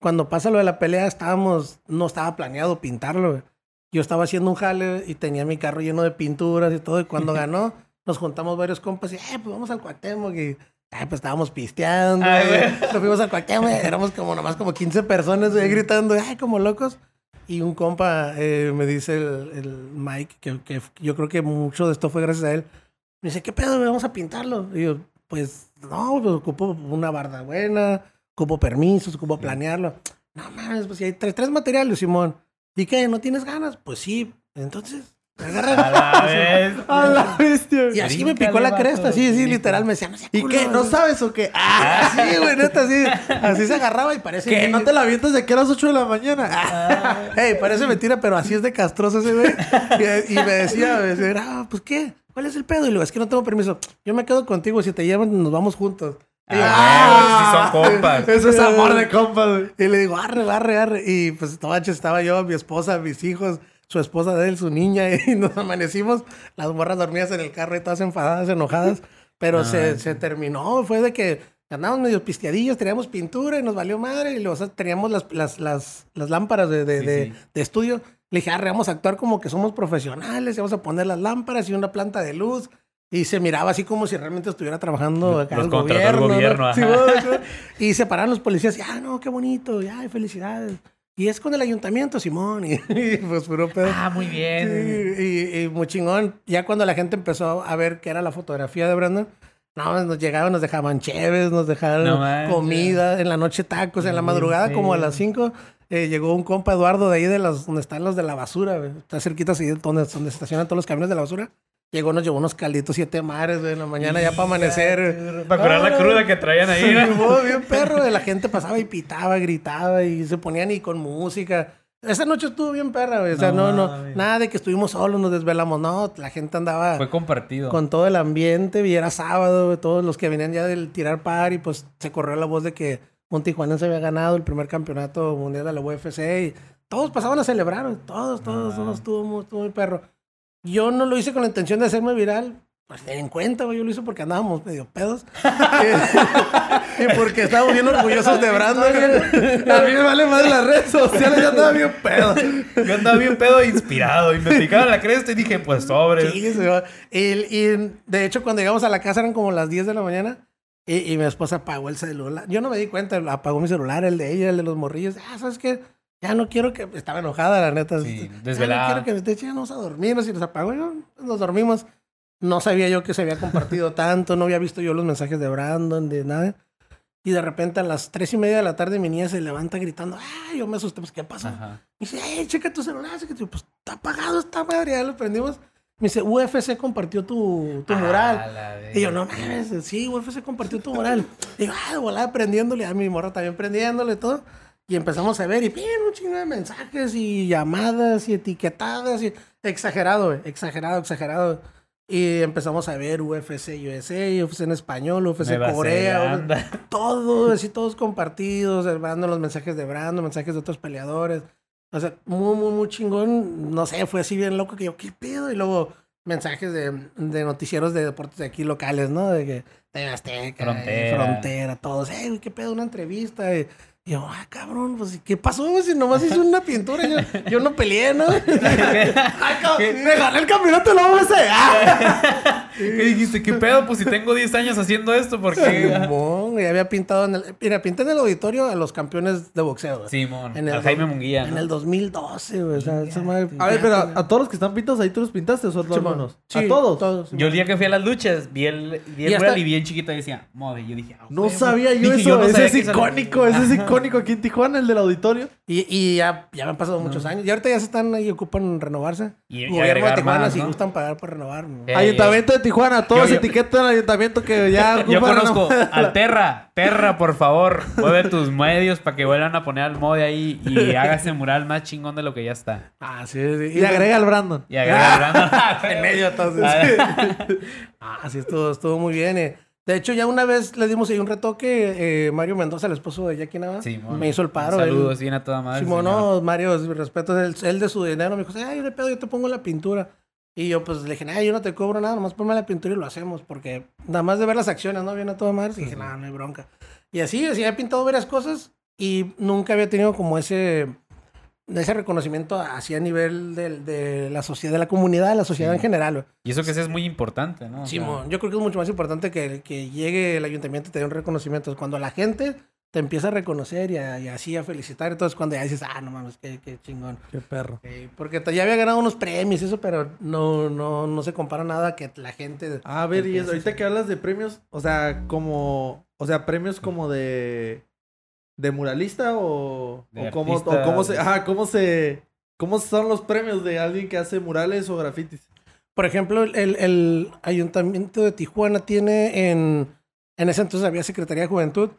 Cuando pasa lo de la pelea, estábamos, no estaba planeado pintarlo. Yo estaba haciendo un jale y tenía mi carro lleno de pinturas y todo. Y cuando ganó, nos juntamos varios compas y, eh, pues vamos al Cuauhtémoc. Y, ay, pues estábamos pisteando. Ay, güey. Nos fuimos al Cuauhtémoc. Éramos como nomás como 15 personas güey, gritando, ay, como locos. Y un compa eh, me dice el, el Mike, que, que yo creo que mucho de esto fue gracias a él. Me dice, ¿qué pedo? Vamos a pintarlo. Y yo, pues, no, pues ocupo una barda buena, ocupo permisos, ocupo planearlo. No mames, pues si hay tres, tres materiales, Simón. ¿Y qué? ¿No tienes ganas? Pues sí. Entonces. A la vez. A la bestia. Y así me picó la cresta, sí, sí, literal, me decía, no sé. ¿Y qué? ¿No sabes o qué? Ah, Sí, güey, neta, así. Así se agarraba y parece. que no te la avientas de que a las 8 de la mañana. Ah. Ey, parece mentira, pero así es de castroso ese güey. Y, y me decía, me decía, ah, pues qué, ¿cuál es el pedo? Y le digo, es que no tengo permiso. Yo me quedo contigo, si te llevan, nos vamos juntos. Y, yo, Ah, sí son compas. Eso es amor de compas, güey. y le digo, arre, arre, arre. Y pues tobache, estaba yo, mi esposa, mis hijos, su esposa de él, su niña, y nos amanecimos, las morras dormidas en el carro y todas enfadadas, enojadas. Pero Ah, se, sí. se terminó, fue de que andábamos medio pisteadillos, teníamos pintura y nos valió madre. Y luego o sea, teníamos las, las, las, las lámparas de, de, Sí, de- sí. de estudio. Le dije, arre, vamos a actuar como que somos profesionales, y vamos a poner las lámparas y una planta de luz. Y se miraba así como si realmente estuviera trabajando acá Los el contrató el gobierno. gobierno. Sí, y se pararon los policías y, ah, no, qué bonito, ya, felicidades. Y es con el ayuntamiento, Simón. Y, y, pues puro pedo. Ah, muy bien. Sí, y, y muy chingón. Ya cuando la gente empezó a ver que era la fotografía de Brandon, no, nos llegaban, nos dejaban cheves, nos dejaban No comida, en la noche tacos, en la madrugada, como a las 5, llegó un compa Eduardo de ahí, de las, donde están los de la basura, güey. está cerquita así, donde, donde se estacionan todos los camiones de la basura. Llegó, nos llevó unos calditos siete mares, güey, en la mañana ya para amanecer. Para curar la cruda que traían ahí. Güey, bien perro, güey. la gente pasaba y pitaba, gritaba y se ponían y con música. Esa noche estuvo bien perra, güey. O sea, No no, no, nada de que estuvimos solos, nos desvelamos. No, la gente andaba Fue compartido. con todo el ambiente y era sábado, güey. Todos los que venían ya del tirar par y pues se corrió la voz de que un tijuanense había ganado el primer campeonato mundial de la UFC y todos pasaban a celebrar, güey. Todos, todos, Ah. todos. Estuvo estuvo muy perro. Yo no lo hice con la intención de hacerme viral. Pues ten en cuenta, güey. Yo lo hice porque andábamos medio pedos. y porque estábamos bien orgullosos de Brandon. A mí me vale más las redes sociales, ya estaba bien pedo. Yo andaba bien pedo e inspirado. Y me picaron la cresta y dije, pues sobre. Sí. Y, y, de hecho, cuando llegamos a la casa eran como las 10 de la mañana. Y, y mi esposa apagó el celular. Yo no me di cuenta, apagó mi celular, el de ella, el de los morrillos. Ah, ¿sabes qué? Ya no quiero que... Estaba enojada, la neta. Sí, Ya desvelada. no quiero que me esté echando a dormirnos y nos apagó. Yo, pues, nos dormimos. No sabía yo que se había compartido tanto. No había visto yo los mensajes de Brandon, de nada. Y de repente a las tres y media de la tarde mi niña se levanta gritando. ¡Ay! Yo me asusté. Pues, ¿qué pasó? Ajá. Me dice, ¡Ey, checa tu celular! checa tu-". Pues, está apagado esta madre. Ya lo prendimos. Me dice, UFC compartió tu, tu A mural. Y yo, no mames, sí, UFC compartió tu mural. Y digo, ah, volada prendiéndole, a mi morra también prendiéndole todo. Y empezamos a ver, y bien, un chingo de mensajes y llamadas y etiquetadas. Y... Exagerado, güey, exagerado, exagerado. Y empezamos a ver UFC USA, UFC en español, UFC Nueva Corea, todo, así todos compartidos, Brandon, los mensajes de Brandon, mensajes de otros peleadores. O sea, muy, muy, muy chingón. No sé, fue así bien loco que yo, ¿qué pedo? Y luego mensajes de, de noticieros de deportes de aquí locales, ¿no? De que TV Azteca, Frontera. eh, Frontera, todos, eh, güey, ¿qué pedo? Una entrevista. Y, y yo, ah, cabrón, pues, ¿qué pasó? güey? Si nomás hice una pintura, yo, yo no peleé, ¿no? Ay, cabrón, me gané el campeonato de la UFC. ¡Ah! ¿Qué dijiste? ¿Qué pedo? Pues si tengo 10 años haciendo esto, ¿por qué? Simón, güey, había pintado en el... Mira, pinté en el auditorio a los campeones de boxeo. güey. Simón, En el al Jaime Munguía, En ¿no? el 2012, güey. O sea, esa madre- A ver, pero a, a todos los que están pintados ahí tú los pintaste o a Simón. algunos? Sí, a todos. todos. Yo el día que fui a las luchas, vi el, vi Y el hasta- mural y bien chiquito y decía, mode. Yo dije, ah, No sabía yo Dije, eso. no ese es icónico, ese es icónico aquí en Tijuana, el del auditorio. Y, y ya, ya me han pasado muchos años. Y ahorita ya se están ahí, ocupan renovarse. Y- y Gobierno de Tijuana, más, si gustan pagar por renovar. ¿no? Eh, ayuntamiento de Tijuana, todos yo- yo- etiquetan al ayuntamiento que ya Yo conozco al Terra. Terra, por favor, mueve tus medios para que vuelvan a poner al mode ahí y haga ese mural más chingón de lo que ya está. Ah, sí, sí. Y agrega al Brandon. Y agrega Brandon. en medio, entonces. Ah, sí, estuvo, estuvo muy bien. eh. De hecho, ya una vez le dimos ahí un retoque. eh, Mario Mendoza, el esposo de Jackie Nava, Simón. me hizo el paro. Saludos, bien a toda madre. Simón, señor. no, Mario, mis respetos, él, él de su dinero me dijo, ay, de pedo, yo te pongo la pintura. Y yo pues le dije, ay, yo no te cobro nada, nomás ponme la pintura y lo hacemos, porque nada más de ver las acciones, ¿no? Viene a toda madre, y dije, no, no hay bronca. Y así, así, he pintado varias cosas y nunca había tenido como ese, ese reconocimiento así a nivel de, de la sociedad, de la comunidad, de la sociedad Sí. en general. Y eso que sí es muy importante, ¿no? O sea, Simón, yo creo que es mucho más importante que, que llegue el ayuntamiento y te dé un reconocimiento. Cuando la gente te empieza a reconocer y, a- y así a felicitar, entonces cuando ya dices, ah, no mames, qué, qué chingón. Qué perro. Sí, porque te- ya había ganado unos premios y eso, pero no, no, no se compara nada que la gente... A ver, y ahorita a- que hablas de premios, o sea, como, o sea, premios como de, de muralista o, De o cómo, o cómo se, ajá, cómo se, cómo son los premios de alguien que hace murales o grafitis? Por ejemplo, el, el ayuntamiento de Tijuana tiene en, en ese entonces había Secretaría de Juventud,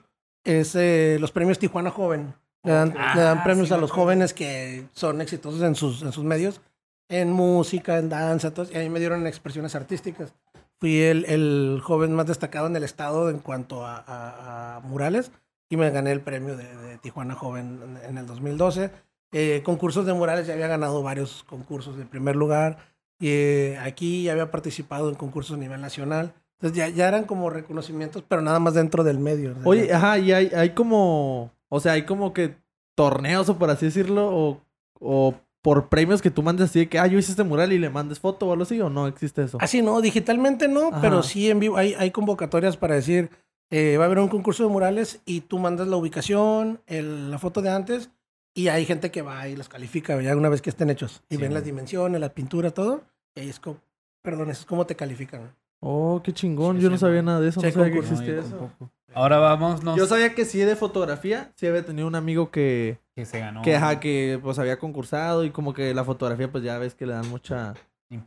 es eh, los premios Tijuana Joven. Le dan, Ah, le dan premios sí a los jóvenes que son exitosos en sus, en sus medios, en música, en danza, todo, y a mí me dieron expresiones artísticas. Fui el, el joven más destacado en el estado en cuanto a, a- a murales y me gané el premio de, de Tijuana Joven en, el 2012. Eh, concursos de murales, ya había ganado varios concursos de primer lugar. Y eh, aquí ya había participado en concursos a nivel nacional. Entonces ya, ya eran como reconocimientos, pero nada más dentro del medio. Sea, Oye, ajá, y hay, hay como, o sea, hay como que torneos o por así decirlo, o, o por premios que tú mandes así de que, ah, yo hice este mural y le mandes foto o algo así, o no existe eso. Así no, digitalmente no, Ajá. pero sí en vivo. Hay, hay convocatorias para decir, eh, va a haber un concurso de murales y tú mandas la ubicación, el- la foto de antes, y hay gente que va y los califica ya una vez que estén hechos. Y Sí. ven las dimensiones, la pintura, todo. Y ahí es como, perdón, eso es como te califican. Oh, qué chingón, Sí, yo sí, no sabía nada de eso, no sabía que existía No, yo eso. tampoco. Ahora vámonos. Yo sabía que sí de fotografía, sí había tenido un amigo que, que se ganó. que, ajá, que pues había concursado y como que la fotografía pues ya ves que le dan mucha...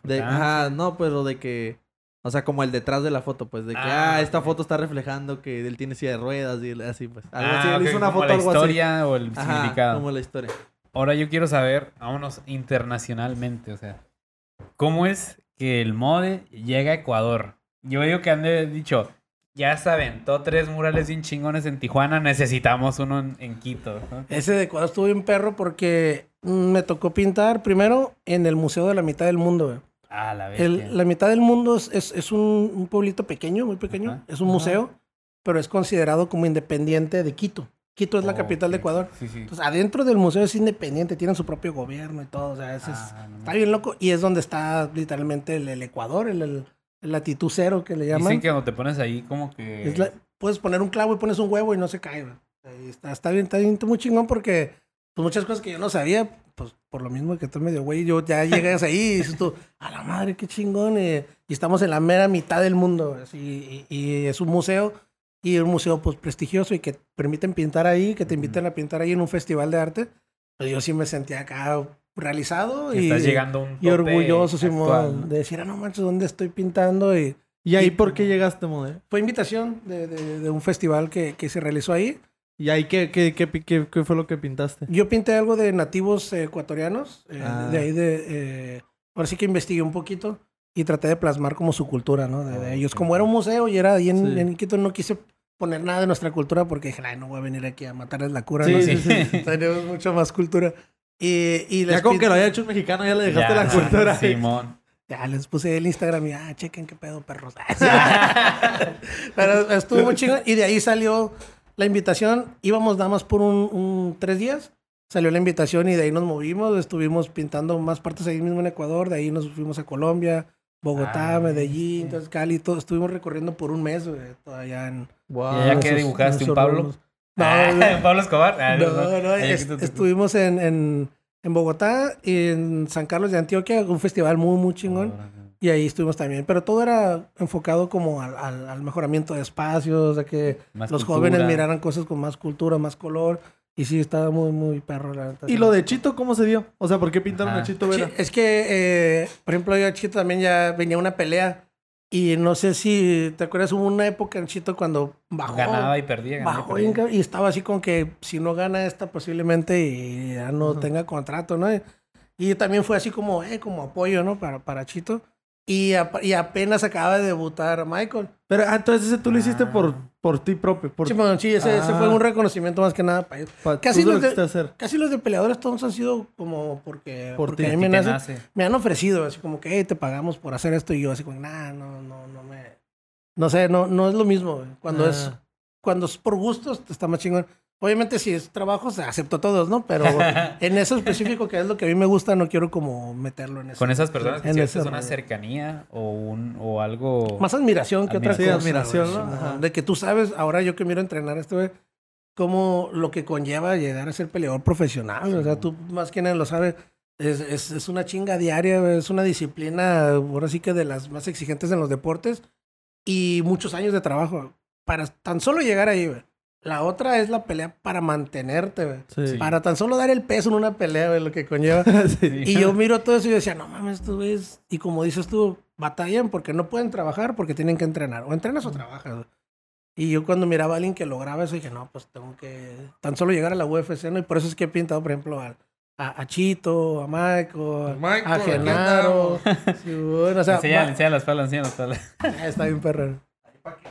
De, ajá, no, pues lo de que... O sea, como el detrás de la foto, pues, de que, Ah, ah, esta foto está reflejando que él tiene silla de ruedas y así, pues. Algo Ah, así, él ok, hizo una como foto la algo historia o el. Ajá, significado. como la historia. Ahora yo quiero saber, vámonos internacionalmente, o sea, ¿cómo es que el mode llega a Ecuador? Yo digo que han dicho, ya se aventó tres murales bien chingones en Tijuana, necesitamos uno en, en Quito. ¿no? Ese de Ecuador estuvo bien perro porque mm, me tocó pintar primero en el Museo de la Mitad del Mundo. güey. Ah, la. El- la mitad del mundo es, es, es un, un pueblito pequeño, muy pequeño. Ajá. Es un Ajá. museo, pero es considerado como independiente de Quito. Quito es la capital de Ecuador. Sí, sí. Entonces, adentro del museo es independiente, tienen su propio gobierno y todo. O sea, es- Ah, no está bien loco. Y es donde está literalmente el, el Ecuador, el, el- el latitud cero que le llaman. Dicen que cuando te pones ahí como que... La- puedes poner un clavo y pones un huevo y no se cae. está, está bien, está bien, muy chingón porque pues, muchas cosas que yo no sabía, pues por lo mismo que estoy medio güey, yo ya llegas ahí y dices tú, a la madre, qué chingón. Y, y estamos en la mera mitad del mundo. así, y, y es un museo y un museo pues prestigioso y que permiten pintar ahí, que te inviten a pintar ahí en un festival de arte. Pues yo sí me sentía acá realizado y, estás llegando un y orgulloso, Simón, actual, ¿no? de decir, ah, no manches, ¿dónde estoy pintando? Y, ¿Y ahí Y- por qué llegaste, Mode? fue invitación de, de- de un festival que, que se realizó ahí. ¿Y ahí qué, qué, qué, qué- qué fue lo que pintaste? Yo pinté algo de nativos eh, ecuatorianos, eh, Ah. de ahí de... eh, ahora sí que investigué un poquito y traté de plasmar como su cultura, ¿no? De, de Ah, ellos. Como era un museo y era ahí en, Sí. en Quito, no quise poner nada de nuestra cultura porque dije, ay, no voy a venir aquí a matarles la cura. Sí, ¿no? sí, sí. Tenemos mucha más cultura. Y, y les Ya con que lo haya hecho un mexicano ya le dejaste Ya, la cultura. Simón. Ya les puse el Instagram y, ah, chequen qué pedo, perros. Pero estuvo muy chido. Y de ahí salió la invitación. Íbamos nada más por un, un tres días. Salió la invitación y de ahí nos movimos. Estuvimos pintando más partes ahí mismo en Ecuador. De ahí nos fuimos a Colombia, Bogotá, Ah, Medellín, sí. entonces Cali. Todo. Estuvimos recorriendo por un mes, güey, todavía en... Wow. ¿Y allá esos- dibujaste? en ¿Un Pablo? No, Ah, Pablo Escobar. Ah, no, no, Ahí es- aquí tú- tú- estuvimos en, en, en Bogotá y en San Carlos de Antioquia, un festival muy, muy chingón. Y ahí estuvimos también. Pero todo era enfocado como al, al- al mejoramiento de espacios, a que Más los cultura. jóvenes miraran cosas con más cultura, más color. Y sí, estaba muy, muy perro, la neta. ¿Y lo de Chito cómo se dio? O sea, ¿por qué pintaron Ajá. a Chito Sí, Vera? es que, eh, por ejemplo, yo a Chito también ya venía una pelea. Y no sé si te acuerdas, hubo una época en Chito cuando bajó. Ganaba y perdía. ganaba y Bajó perdía. bien cabrón, y estaba así como que si no gana esta posiblemente y ya no Ujú. tenga contrato, ¿no? Y también fue así como, eh, como apoyo, ¿no? Para, para Chito. Y, y apenas acaba de debutar Michael. Pero ah, entonces ese tú lo hiciste Ah. por, por ti propio. Por, Sí, bueno, sí, ese, ese Ah. fue un reconocimiento más que nada para ellos. pa- casi lo los de- hacer. Casi los de peleadores todos han sido como porque, Por porque ti. a mí ¿Qué me, te nace- nace? me han ofrecido, así como que, hey, te pagamos por hacer esto. Y yo así como, nah, no, no, no me... No sé, no, no es lo mismo. güey. Cuando, es, Ah. cuando es por gustos, está más chingón. Obviamente, si es trabajo, se acepto a todos, ¿no? Pero en eso específico, que es lo que a mí me gusta, no quiero como meterlo en eso. Con esas personas que En ese una cercanía o, un, o algo... Más admiración que otra cosa. Sí, admiración, ¿no? Ajá. De que tú sabes, ahora yo que miro entrenar a este güey, como lo que conlleva llegar a ser peleador profesional. o sea, tú más que nadie lo sabes. Es, es, es una chinga diaria, es una disciplina, ahora sí que de las más exigentes en los deportes y muchos años de trabajo para tan solo llegar ahí, güey. La otra es la pelea para mantenerte, güey. Sí. Para tan solo dar el peso en una pelea, güey, lo que conlleva. Sí. Y yo miro todo eso y decía, no mames, estos güeyes. Y como dices tú, batallan porque no pueden trabajar porque tienen que entrenar. O entrenas o trabajas. güey. Y yo cuando miraba a alguien que lograba eso, dije, no, pues tengo que tan solo llegar a la UFC, ¿no? Y por eso es que he pintado, por ejemplo, al- a, a Chito, a Michael, Michael, a Genaro. Sí, bueno, o sea, enseña, va- enseña la espalda, enseña la espalda. está bien perro. Para que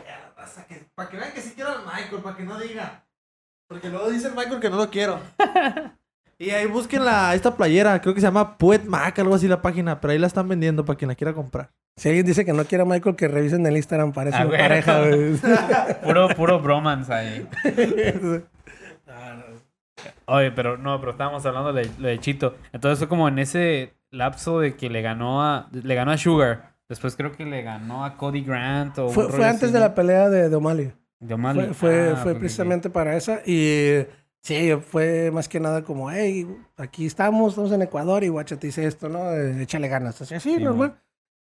que, para que vean que sí quiero al Michael, para que no diga. Porque luego dice el Michael que no lo quiero. y ahí busquen la, esta playera, creo que se llama Puet Mac, algo así la página, pero ahí la están vendiendo para quien la quiera comprar. Si alguien dice que no quiere a Michael, que revisen el Instagram, parece una pareja. Puro, puro bromance ahí. Oye, pero no, pero estábamos hablando de lo de Chito. Entonces fue como en ese lapso de que le ganó a le ganó a Sugar. Después creo que le ganó a Cody Grant o Fue, antes así, de ¿no? la pelea de, de O'Malley. de O'Malley. Fue, fue, Ah, fue precisamente para esa. Y sí, fue más que nada como, hey, aquí estamos, estamos en Ecuador y guacha te dice esto, ¿no? Eh, Échale ganas. Así, así, Sí, normal.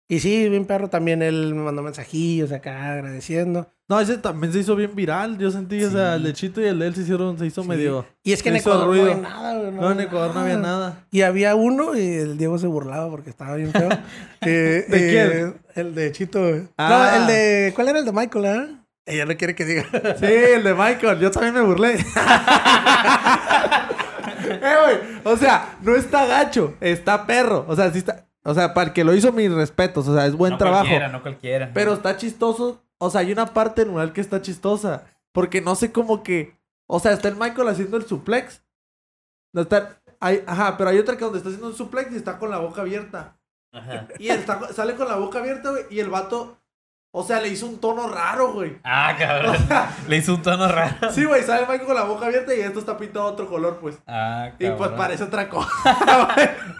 Y sí, bien perro también él me mandó mensajillos acá agradeciendo. No, ese también se hizo bien viral, yo sentí, o sea, el de Chito y el de él se hicieron, se hizo Sí. medio... Y es que en Ecuador no había nada, güey, No, en Ecuador no había nada. Y había uno y el Diego se burlaba porque estaba bien feo. Eh, ¿De eh, quién? El de Chito, güey. Ah. No, el de... ¿Cuál era el de Michael, ah? Ella no quiere que diga. Sí, el de Michael, yo también me burlé. eh, güey, o sea, no está gacho, está perro. O sea, sí está... O sea, para el que lo hizo, mis respetos. O sea, es buen no trabajo. Cualquiera, no cualquiera. Pero está chistoso. O sea, hay una parte en que está chistosa. Porque no sé cómo que. O sea, está el Michael haciendo el suplex. No está. Hay, ajá, pero hay otra que donde está haciendo un suplex y está con la boca abierta. Ajá. Y él está- sale con la boca abierta, güey. Y el vato. O sea, le hizo un tono raro, güey. Ah, cabrón. Le hizo un tono raro. Sí, güey, sale el Michael con la boca abierta y esto está pintado de otro color, pues. Ah, Y pues cabrón. parece otra cosa.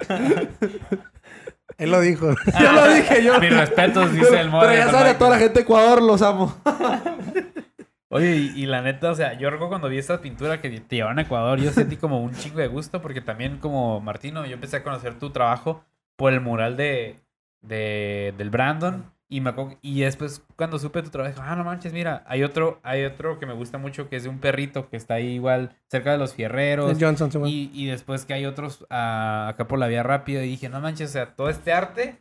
Él lo dijo. yo lo dije, yo. Mis respetos, dice Pero, el modo. pero ya sabe a toda la gente de Ecuador, los amo. Oye, y, y la neta, o sea, yo recuerdo cuando vi esta pintura que te llevaron a Ecuador, yo sentí como un chingo de gusto, porque también como Martino, yo empecé a conocer tu trabajo por el mural de, de del Brandon. Y, me acuerdo- y después cuando supe tu trabajo, ah, no manches, mira, hay otro, hay otro que me gusta mucho que es de un perrito que está ahí igual cerca de los fierreros. Johnson. Y, y después que hay otros ah, acá por la vía rápida y dije, no manches, o sea, todo este arte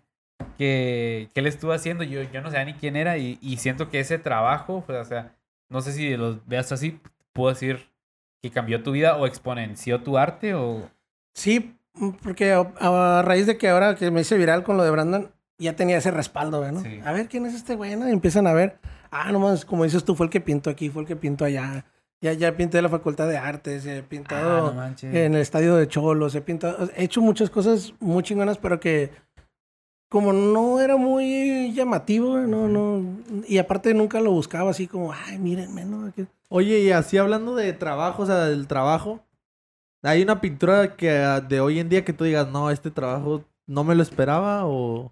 que, que él estuvo haciendo, yo, yo no sabía ni quién era y, y siento que ese trabajo, pues, o sea, no sé si lo veas así, puedo decir que cambió tu vida o exponenció tu arte o... Sí, porque a, a raíz de que ahora que me hice viral con lo de Brandon, ya tenía ese respaldo, ¿no? Sí. A ver, ¿quién es este güey? no? Y empiezan a ver, ah, nomás, como dices tú, fue el que pintó aquí, fue el que pintó allá. Ya, ya pinté en la Facultad de Artes, he Ah, pintado no manches. en el Estadio de Cholos, he pintado, he hecho muchas cosas muy chingonas, pero que como no era muy llamativo, no, no, y aparte nunca lo buscaba así como, ay, mírenme, ¿no? Oye, y así hablando de trabajo, o sea, del trabajo, ¿hay una pintura que ah, de hoy en día que tú digas, no, este trabajo no me lo esperaba o,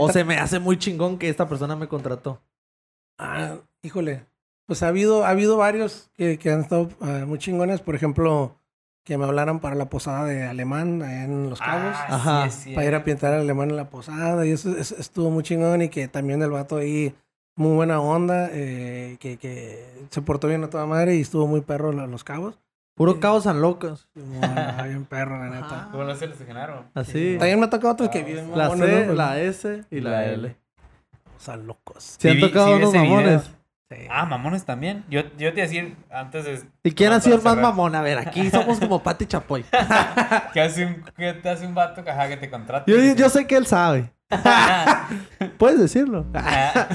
o se me hace muy chingón que esta persona me contrató? Ah, híjole. Pues ha habido, ha habido varios que, que han estado ah, muy chingones. Por ejemplo, que me hablaran para la posada de Alemán allá en Los Cabos. Ah, Ajá. sí, para ir a pintar al Alemán en la posada. Y eso, eso estuvo muy chingón. Y que también el vato ahí, muy buena onda. eh, que, que se portó bien a toda madre y estuvo muy perro la- Los Cabos. Puro caos San Locos. Buena, bien perro, la neta. Ajá. ¿Cómo lo hace el Genaro? Así. También me ha tocado otros que Ah, viven La C, ¿no? la S y la La L. L. O sea, locos. Se han tocado unos mamones. Sí. Ah, mamones también. Yo, yo te iba a decir antes de... ¿Y quién ha sido el más mamón? A ver, aquí somos como Pati Chapoy. ¿Qué, hace un, qué te hace un vato ajá, que te contrata? Yo, yo sé que él sabe. Puedes decirlo. Hostia.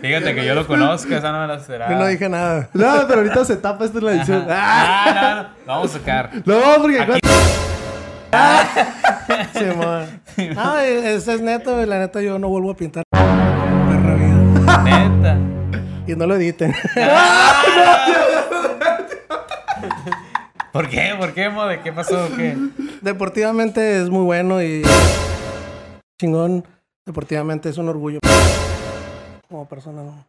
Fíjate que yo lo conozco, esa no me la esperaba. Yo no dije nada. No, pero ahorita se tapa esto en la edición. Ajá. Ah, no, no, lo vamos a sacar. No, porque Aquí- Simón. No, ese es neto, la neta yo no vuelvo a pintar. Perra vida. Neta. Y no lo editen. ¿Por qué? ¿Por qué, mode? ¿Qué pasó? ¿Qué? Deportivamente es muy bueno y chingón. Deportivamente es un orgullo. Como persona, no.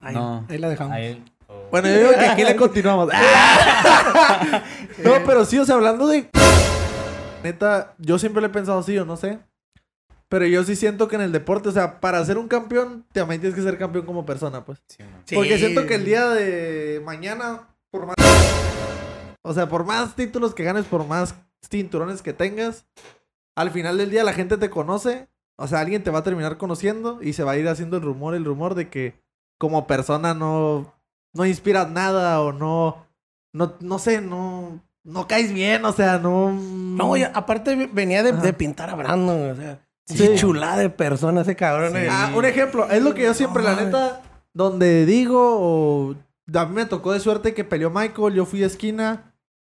Ahí, No. ahí la dejamos. Ahí. oh. Bueno, yo digo que aquí le continuamos. no, pero sí, o sea, hablando de. Neta, yo siempre le he pensado así, o no sé. Pero yo sí siento que en el deporte, o sea, para ser un campeón, también tienes que ser campeón como persona, pues. Sí. Porque siento que el día de mañana, por más... O sea, por más títulos que ganes, por más cinturones que tengas, al final del día la gente te conoce. O sea, alguien te va a terminar conociendo y se va a ir haciendo el rumor, el rumor de que como persona no, no inspiras nada o no, no, no sé, no, no caes bien, o sea, no... No, y aparte venía de, de pintar a Brandon, o sea, Sí. sí. chulada de persona ese cabrón. Sí. eh. Ah, un ejemplo, es lo que yo siempre, la neta, donde digo, o a mí me tocó de suerte que peleó Michael, yo fui a esquina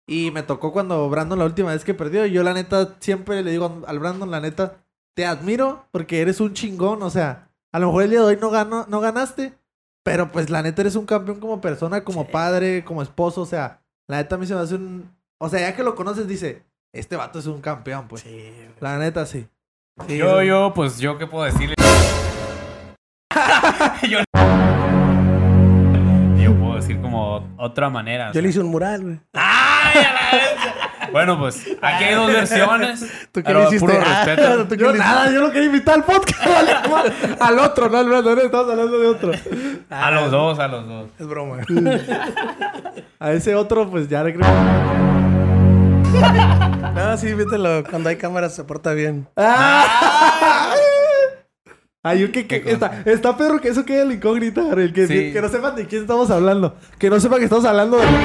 y me tocó cuando Brandon la última vez que perdió. Y yo, la neta, siempre le digo al Brandon, la neta, te admiro porque eres un chingón, o sea, a lo mejor el día de hoy no, gano, no ganaste, pero pues la neta eres un campeón como persona, como Sí. padre, como esposo, o sea, la neta a mí se me hace un. O sea, ya que lo conoces, dice, este vato es un campeón, pues. Sí, La neta, sí. sí, Yo, yo, pues yo qué puedo decirle. yo, como otra manera. o Yo sea. le hice un mural, güey. ¡Ay, a la vez! Bueno, pues aquí hay dos versiones. ¿Tú qué pero le hiciste? puro Ah, respeto. ¿tú qué Yo le nada, yo lo quería invitar al podcast. vale, al otro, no al Brandon, estamos hablando de otro. A los dos, a los dos. Es broma. A ese otro, pues ya le creo. no, sí, vítelo. Cuando hay cámaras se porta bien. ¡Ah! Ay, yo que, que- Qué está, está Pedro que eso queda en la incógnita, el que, Sí. que no sepan de quién estamos hablando. Que no sepan que estamos hablando de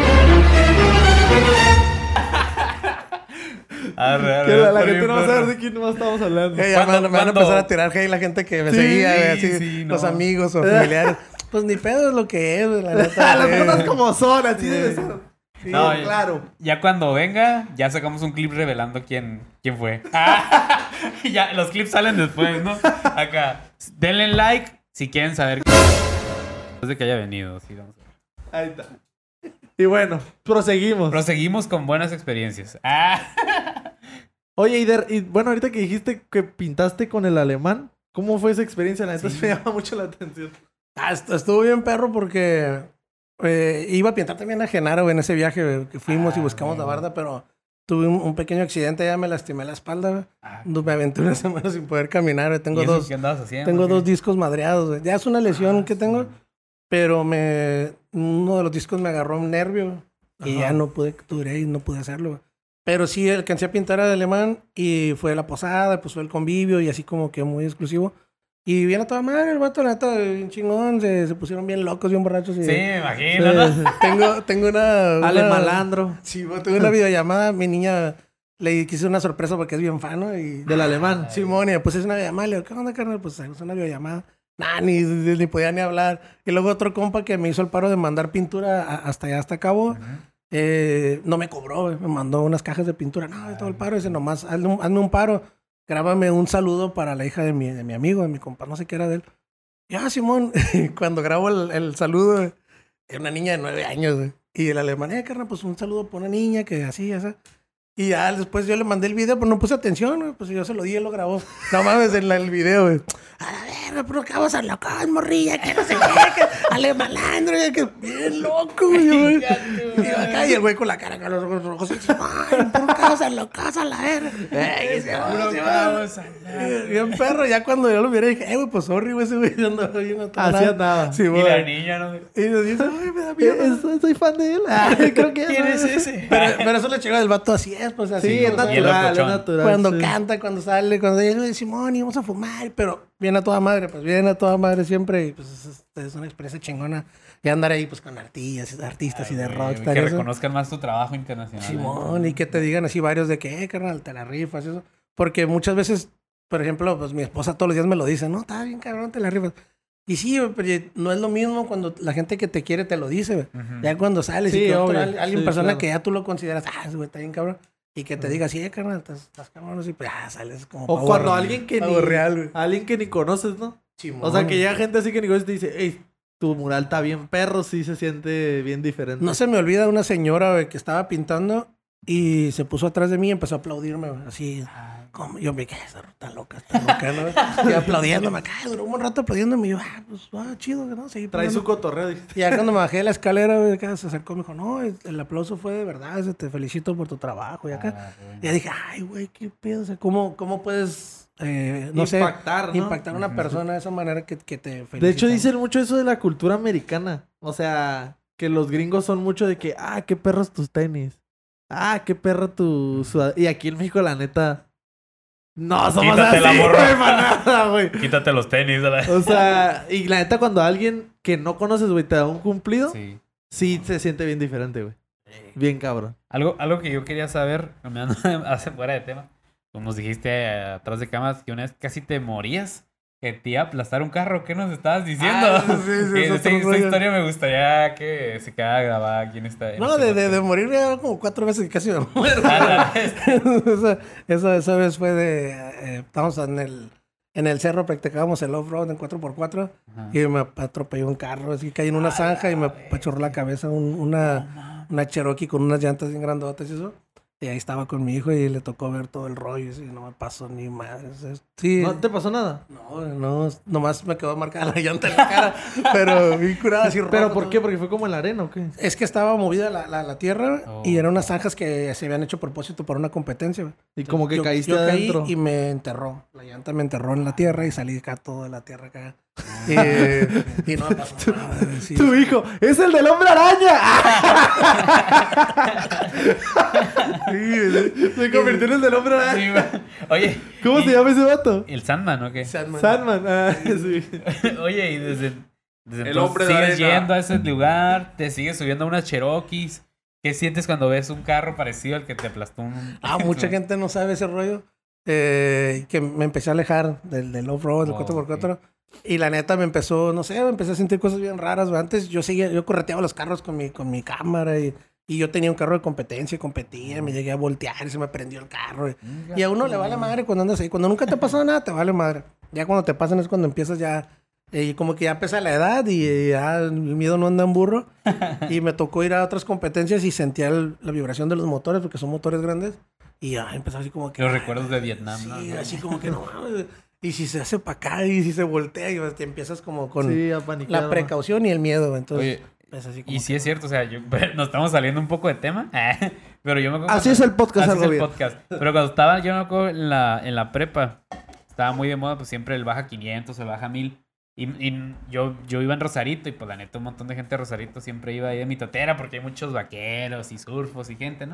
Arre, arre, que la, gente no va a saber perro. de quién más estamos hablando. Ya me, ¿Cuándo- van- me van a empezar a tirar hate la gente que me Sí, seguía, güey, así, sí, los amigos o familiares. pues ni pedo es lo que es, güey, la neta. Las cosas como son, así Sí. debe ser. Sí, No, claro. Ya cuando venga, ya sacamos un clip revelando quién, quién fue. Ah, ya, los clips salen después, ¿no? Acá. Denle like si quieren saber después de que haya venido. Sí, vamos a ver. Ahí está. Y bueno, proseguimos. Proseguimos con buenas experiencias. Ah. Oye, y, de- y bueno, ahorita que dijiste que pintaste con el alemán, ¿cómo fue esa experiencia? La neta Sí. me llama mucho la atención. Ah, est- estuvo bien perro porque eh, iba a pintar también a Genaro en ese viaje que fuimos y Ah, buscamos la barda, pero tuve un, un pequeño accidente, ya me lastimé la espalda. Ah, Me aventé una semana sin poder caminar. Tengo ¿y dos, ¿Qué andabas haciendo? tengo ¿Qué? dos discos madreados. Ya es una lesión Ah, que tengo, pero me uno de los discos me agarró un nervio y Ajá. ya no pude, duré y no pude hacerlo. Pero sí alcancé a pintar al alemán y fue la posada, pues fue el convivio y así como que muy exclusivo. Y bien a toda madre, el vato, la neta, bien chingón, se, se pusieron bien locos, bien borrachos. Y, Sí, me imagino, ¿no? Sí, tengo, tengo una... una- Ale malandro Sí, tuve una videollamada, mi niña le quise una sorpresa porque es bien fan, ¿no? Y del alemán. Simón, y pues es una videollamada. Le digo, ¿qué onda, carnal? Pues es una videollamada. Nah, ni, ni, podía ni hablar. Y luego otro compa que me hizo el paro de mandar pintura a- hasta allá, hasta Cabo, eh, no me cobró. Me mandó unas cajas de pintura. No, todo el paro. Dice, nomás, hazme un, hazme un paro. Grábame un saludo para la hija de mi, de mi amigo, de mi compa, no sé qué era de él. Y ah, Simón, cuando grabo el, el saludo, era una niña de nueve años, güey. Y el alemán, eh, carnal, pues un saludo para una niña que así, así. Y ya después yo le mandé el video, pero no puse atención, güey. Pues yo se lo di y él lo grabó. No mames, en la- el video, güey. A la verga, pero que vamos a locar, morrilla, que no sé qué, que ale malandro, que bien loco, güey. güey. Y yo acá, y el güey con la cara con los ojos rojos. Y dice, ay, por casa, locas a la verga. Ay, se va, Puro se va. cabos a la- Bien perro, ya cuando yo lo miré dije, eh, güey, pues sorry, güey, ese güey andaba bien a Así madre". andaba. Sí, Y güey. la niña, ¿no? Y nos dice, ay, me da miedo. eh, Soy fan de él. Ay, creo que ¿Quién es ese? Pero, pero eso le llegó del vato así es, pues así. Sí, es natural, es natural. Cuando sí. canta, cuando sale, cuando dice, Simón, y vamos a fumar, pero viene a toda madre, pues viene a toda madre siempre, y pues es, es una experiencia chingona. Y andar ahí, pues con artistas, artistas y de rockstar. Que eso. reconozcan más tu trabajo internacional. ¿eh? Simón, y que te digan así varios de que, eh, carnal, te la rifas, eso. Porque muchas veces, por ejemplo, pues mi esposa todos los días me lo dice, no, está bien, cabrón, te la rifas. Y sí, pero no es lo mismo cuando la gente que te quiere te lo dice. Ya cuando sales Sí, y que otro- alguien, Sí, persona claro. que ya tú lo consideras, ah, güey está bien cabrón. Y que te diga, sí, eh, carnal, estás, estás cabrón, así, pues ya sales como. O cuando real. alguien que ni, real, güey. alguien que ni conoces, ¿no? Simón. O sea, que ya gente así que ni conoces te dice, hey, tu mural está bien perro, sí se siente bien diferente. No se me olvida una señora, güey, que estaba pintando y se puso atrás de mí y empezó a aplaudirme, así. Como, yo me quedé, está, loca, está loca, ¿no? Y aplaudiéndome acá, duró un buen rato aplaudiéndome y yo, ah, pues, ah, chido, ¿no? Seguí Trae su cotorreo. dijiste. Y ya cuando me bajé de la escalera, güey, acá se acercó y me dijo, no, el, aplauso fue de verdad, te felicito por tu trabajo. Y acá, Ah, y ya dije, ay, güey, qué pedo, o sea, ¿cómo, cómo puedes eh, no sé, Impactar, ¿no? impactar a una persona de esa manera que, que te De hecho, dicen mucho eso de la cultura americana. O sea, que los gringos son mucho de que, ah, qué perros tus tenis. Ah, qué perro tu sudadera. Y aquí en México, la neta, no somos Quítatela, así, morro. güey, para nada, güey. Quítate los tenis. ¿verdad? O sea, y la neta, cuando alguien que no conoces, güey, te da un cumplido, sí, Sí. se siente bien diferente, güey. Bien cabrón. Algo, algo que yo quería saber, cambiando hace fuera de tema, como nos dijiste atrás de cámaras, que una vez casi te morías, que te iba a aplastar un carro, ¿qué nos estabas diciendo? Ah, sí, sí, sí, Que es esa, historia me gustaría que se quedara grabada aquí en esta. en No, este de, de, morir ya como cuatro veces que casi me muero. Ah, esa, esa, esa vez fue de... eh, estábamos en el, en el cerro, practicábamos el off-road en 4x4 Ajá. y me atropelló un carro, así caí en una zanja y me apachurró la cabeza un- una, una Cherokee con unas llantas bien grandotas y eso. Y ahí estaba con mi hijo y le tocó ver todo el rollo y no me pasó ni madre. Sí. ¿No te pasó nada? No, no, nomás me quedó marcada la llanta en la cara, pero bien curada así ¿Pero por qué? ¿Porque fue como en la arena o qué? Es que estaba movida la, la, la tierra Oh. y eran unas zanjas que se habían hecho a propósito para una competencia. güey. Y como que Yo- caíste yo caí adentro. y me enterró. La llanta me enterró en la tierra y salí acá todo de la tierra acá. Y, y no me pasó nada. sí. Tu hijo, es el del hombre araña. Se convirtió en el del hombre araña. Sí. Oye. ¿Cómo y- se llama ese vato? El Sandman, ¿o qué? Sandman. Sandman. Ah, sí. Oye, y desde, desde El hombre de sigues arena. yendo a ese lugar, te sigues subiendo a unas Cherokees. ¿Qué sientes cuando ves un carro parecido al que te aplastó un... Ah, mucha gente no sabe ese rollo. Eh, que me empecé a alejar del, del off-road, del Oh, 4x4. Y la neta me empezó, no sé, me empecé a sentir cosas bien raras. güey. Antes yo seguía, yo correteaba los carros con mi, con mi cámara y, y yo tenía un carro de competencia y competía. me llegué a voltear y se me prendió el carro. Y, y a uno le vale madre cuando andas ahí. Cuando nunca te pasó nada, te vale madre. Ya cuando te pasan es cuando empiezas ya. Y como que ya pesa la edad y eh, ya el miedo no anda en burro. y me tocó ir a otras competencias y sentía el- la vibración de los motores porque son motores grandes. Y ya empezó así como que. Los ay, recuerdos de Vietnam, Sí, ¿no? así como que no. Y si se hace para acá y si se voltea y te empiezas como con Sí, la precaución y el miedo. Entonces, Oye, es así como Y sí que- es cierto, o sea, yo, nos estamos saliendo un poco de tema, pero yo me acuerdo Así cuando- es el podcast, así es el podcast. Pero cuando estaba, yo me acuerdo en la, en la prepa, estaba muy de moda, pues siempre el baja 500, el baja 1000. Y, y yo, yo iba en Rosarito y pues la neta un montón de gente de Rosarito siempre iba ahí de mi totera porque hay muchos vaqueros y surfos y gente, ¿no?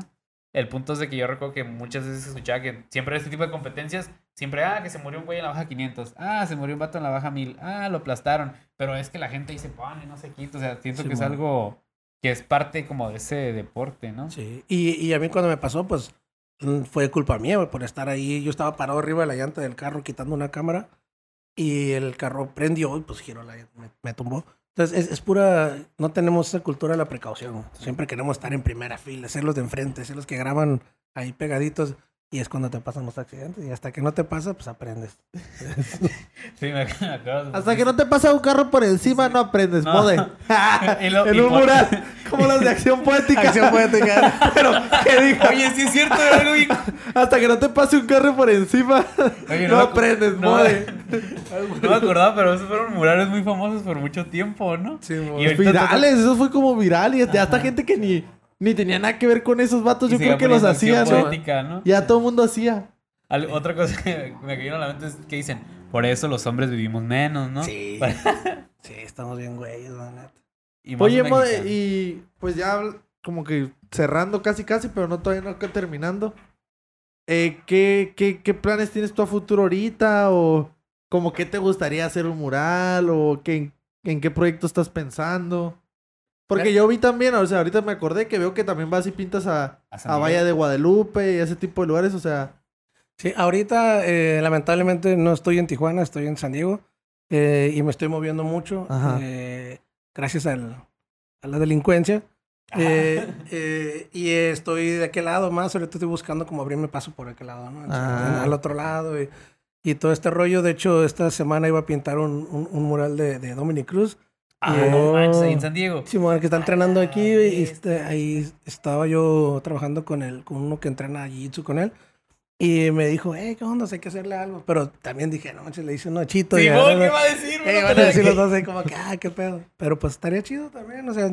El punto es de que yo recuerdo que muchas veces escuchaba que siempre este tipo de competencias, siempre, ah, que se murió un güey en la baja 500, ah, se murió un vato en la baja 1000, ah, lo aplastaron, pero es que la gente ahí se pone, no se quita, o sea, siento Sí, que es algo que es parte como de ese deporte, ¿no? Sí. Y, y a mí cuando me pasó, pues mm, fue culpa mía por estar ahí. Yo estaba parado arriba de la llanta del carro quitando una cámara y el carro prendió y pues giró la me, me tumbó. Entonces es, es pura, no tenemos esa cultura de la precaución. Siempre queremos estar en primera fila, ser los de enfrente, ser los que graban ahí pegaditos. Y es cuando te pasan los accidentes. Y hasta que no te pasa, pues aprendes. Sí, me, me acuerdo. Hasta que no te pasa un carro por encima, no aprendes, No. mode. Lo- en un por- mural, como los de acción poética. Acción poética. Pero, ¿qué dijo? Oye, sí es cierto, era algo bien... Hasta que no te pase un carro por encima, Oye, no, aprendes, no, mode. No me acordaba, pero esos fueron murales muy famosos por mucho tiempo, ¿no? Sí, Y Virales, eso fue como viral. Y hasta hasta gente que ni, ni tenía nada que ver con esos vatos, y yo creo que los hacían, ¿no? poética, ¿no? Ya todo el mundo hacía. Al- otra cosa que me vino a la mente es que dicen, por eso los hombres vivimos menos, ¿no? Sí. sí, estamos bien güeyes, la neta. Y Oye, y pues ya como que cerrando casi casi, pero no todavía no terminando. Eh, ¿qué, qué, qué planes tienes tú a futuro ahorita? ¿O como qué te gustaría hacer un mural? ¿O qué, en qué proyecto estás pensando? Porque yo vi también, o sea, ahorita me acordé que veo que también vas y pintas a, A a. Valle de Guadalupe y ese tipo de lugares, o sea... Sí, ahorita eh, lamentablemente no estoy en Tijuana, estoy en San Diego eh, y me estoy moviendo mucho eh, gracias al, a la delincuencia. Eh, eh, y estoy de aquel lado más, ahorita estoy buscando como abrirme paso por aquel lado, ¿no? Ah. Al otro lado y, y todo este rollo. De hecho, esta semana iba a pintar un, un- un mural de, de Dominic Cruz. Ah, no manches, ahí en San Diego. Simón, que está entrenando aquí y este, ahí estaba yo trabajando con él, con uno que entrena Jiu-Jitsu con él. Y me dijo, eh, ¿qué onda? Hay que hacerle algo. Pero también dije, no manches, le hice un chito. y Sí, ya, ¿vos ¿no? ¿qué va a decir? Eh, van a decir los dos como que, ah, qué pedo. Pero pues estaría chido también, o sea,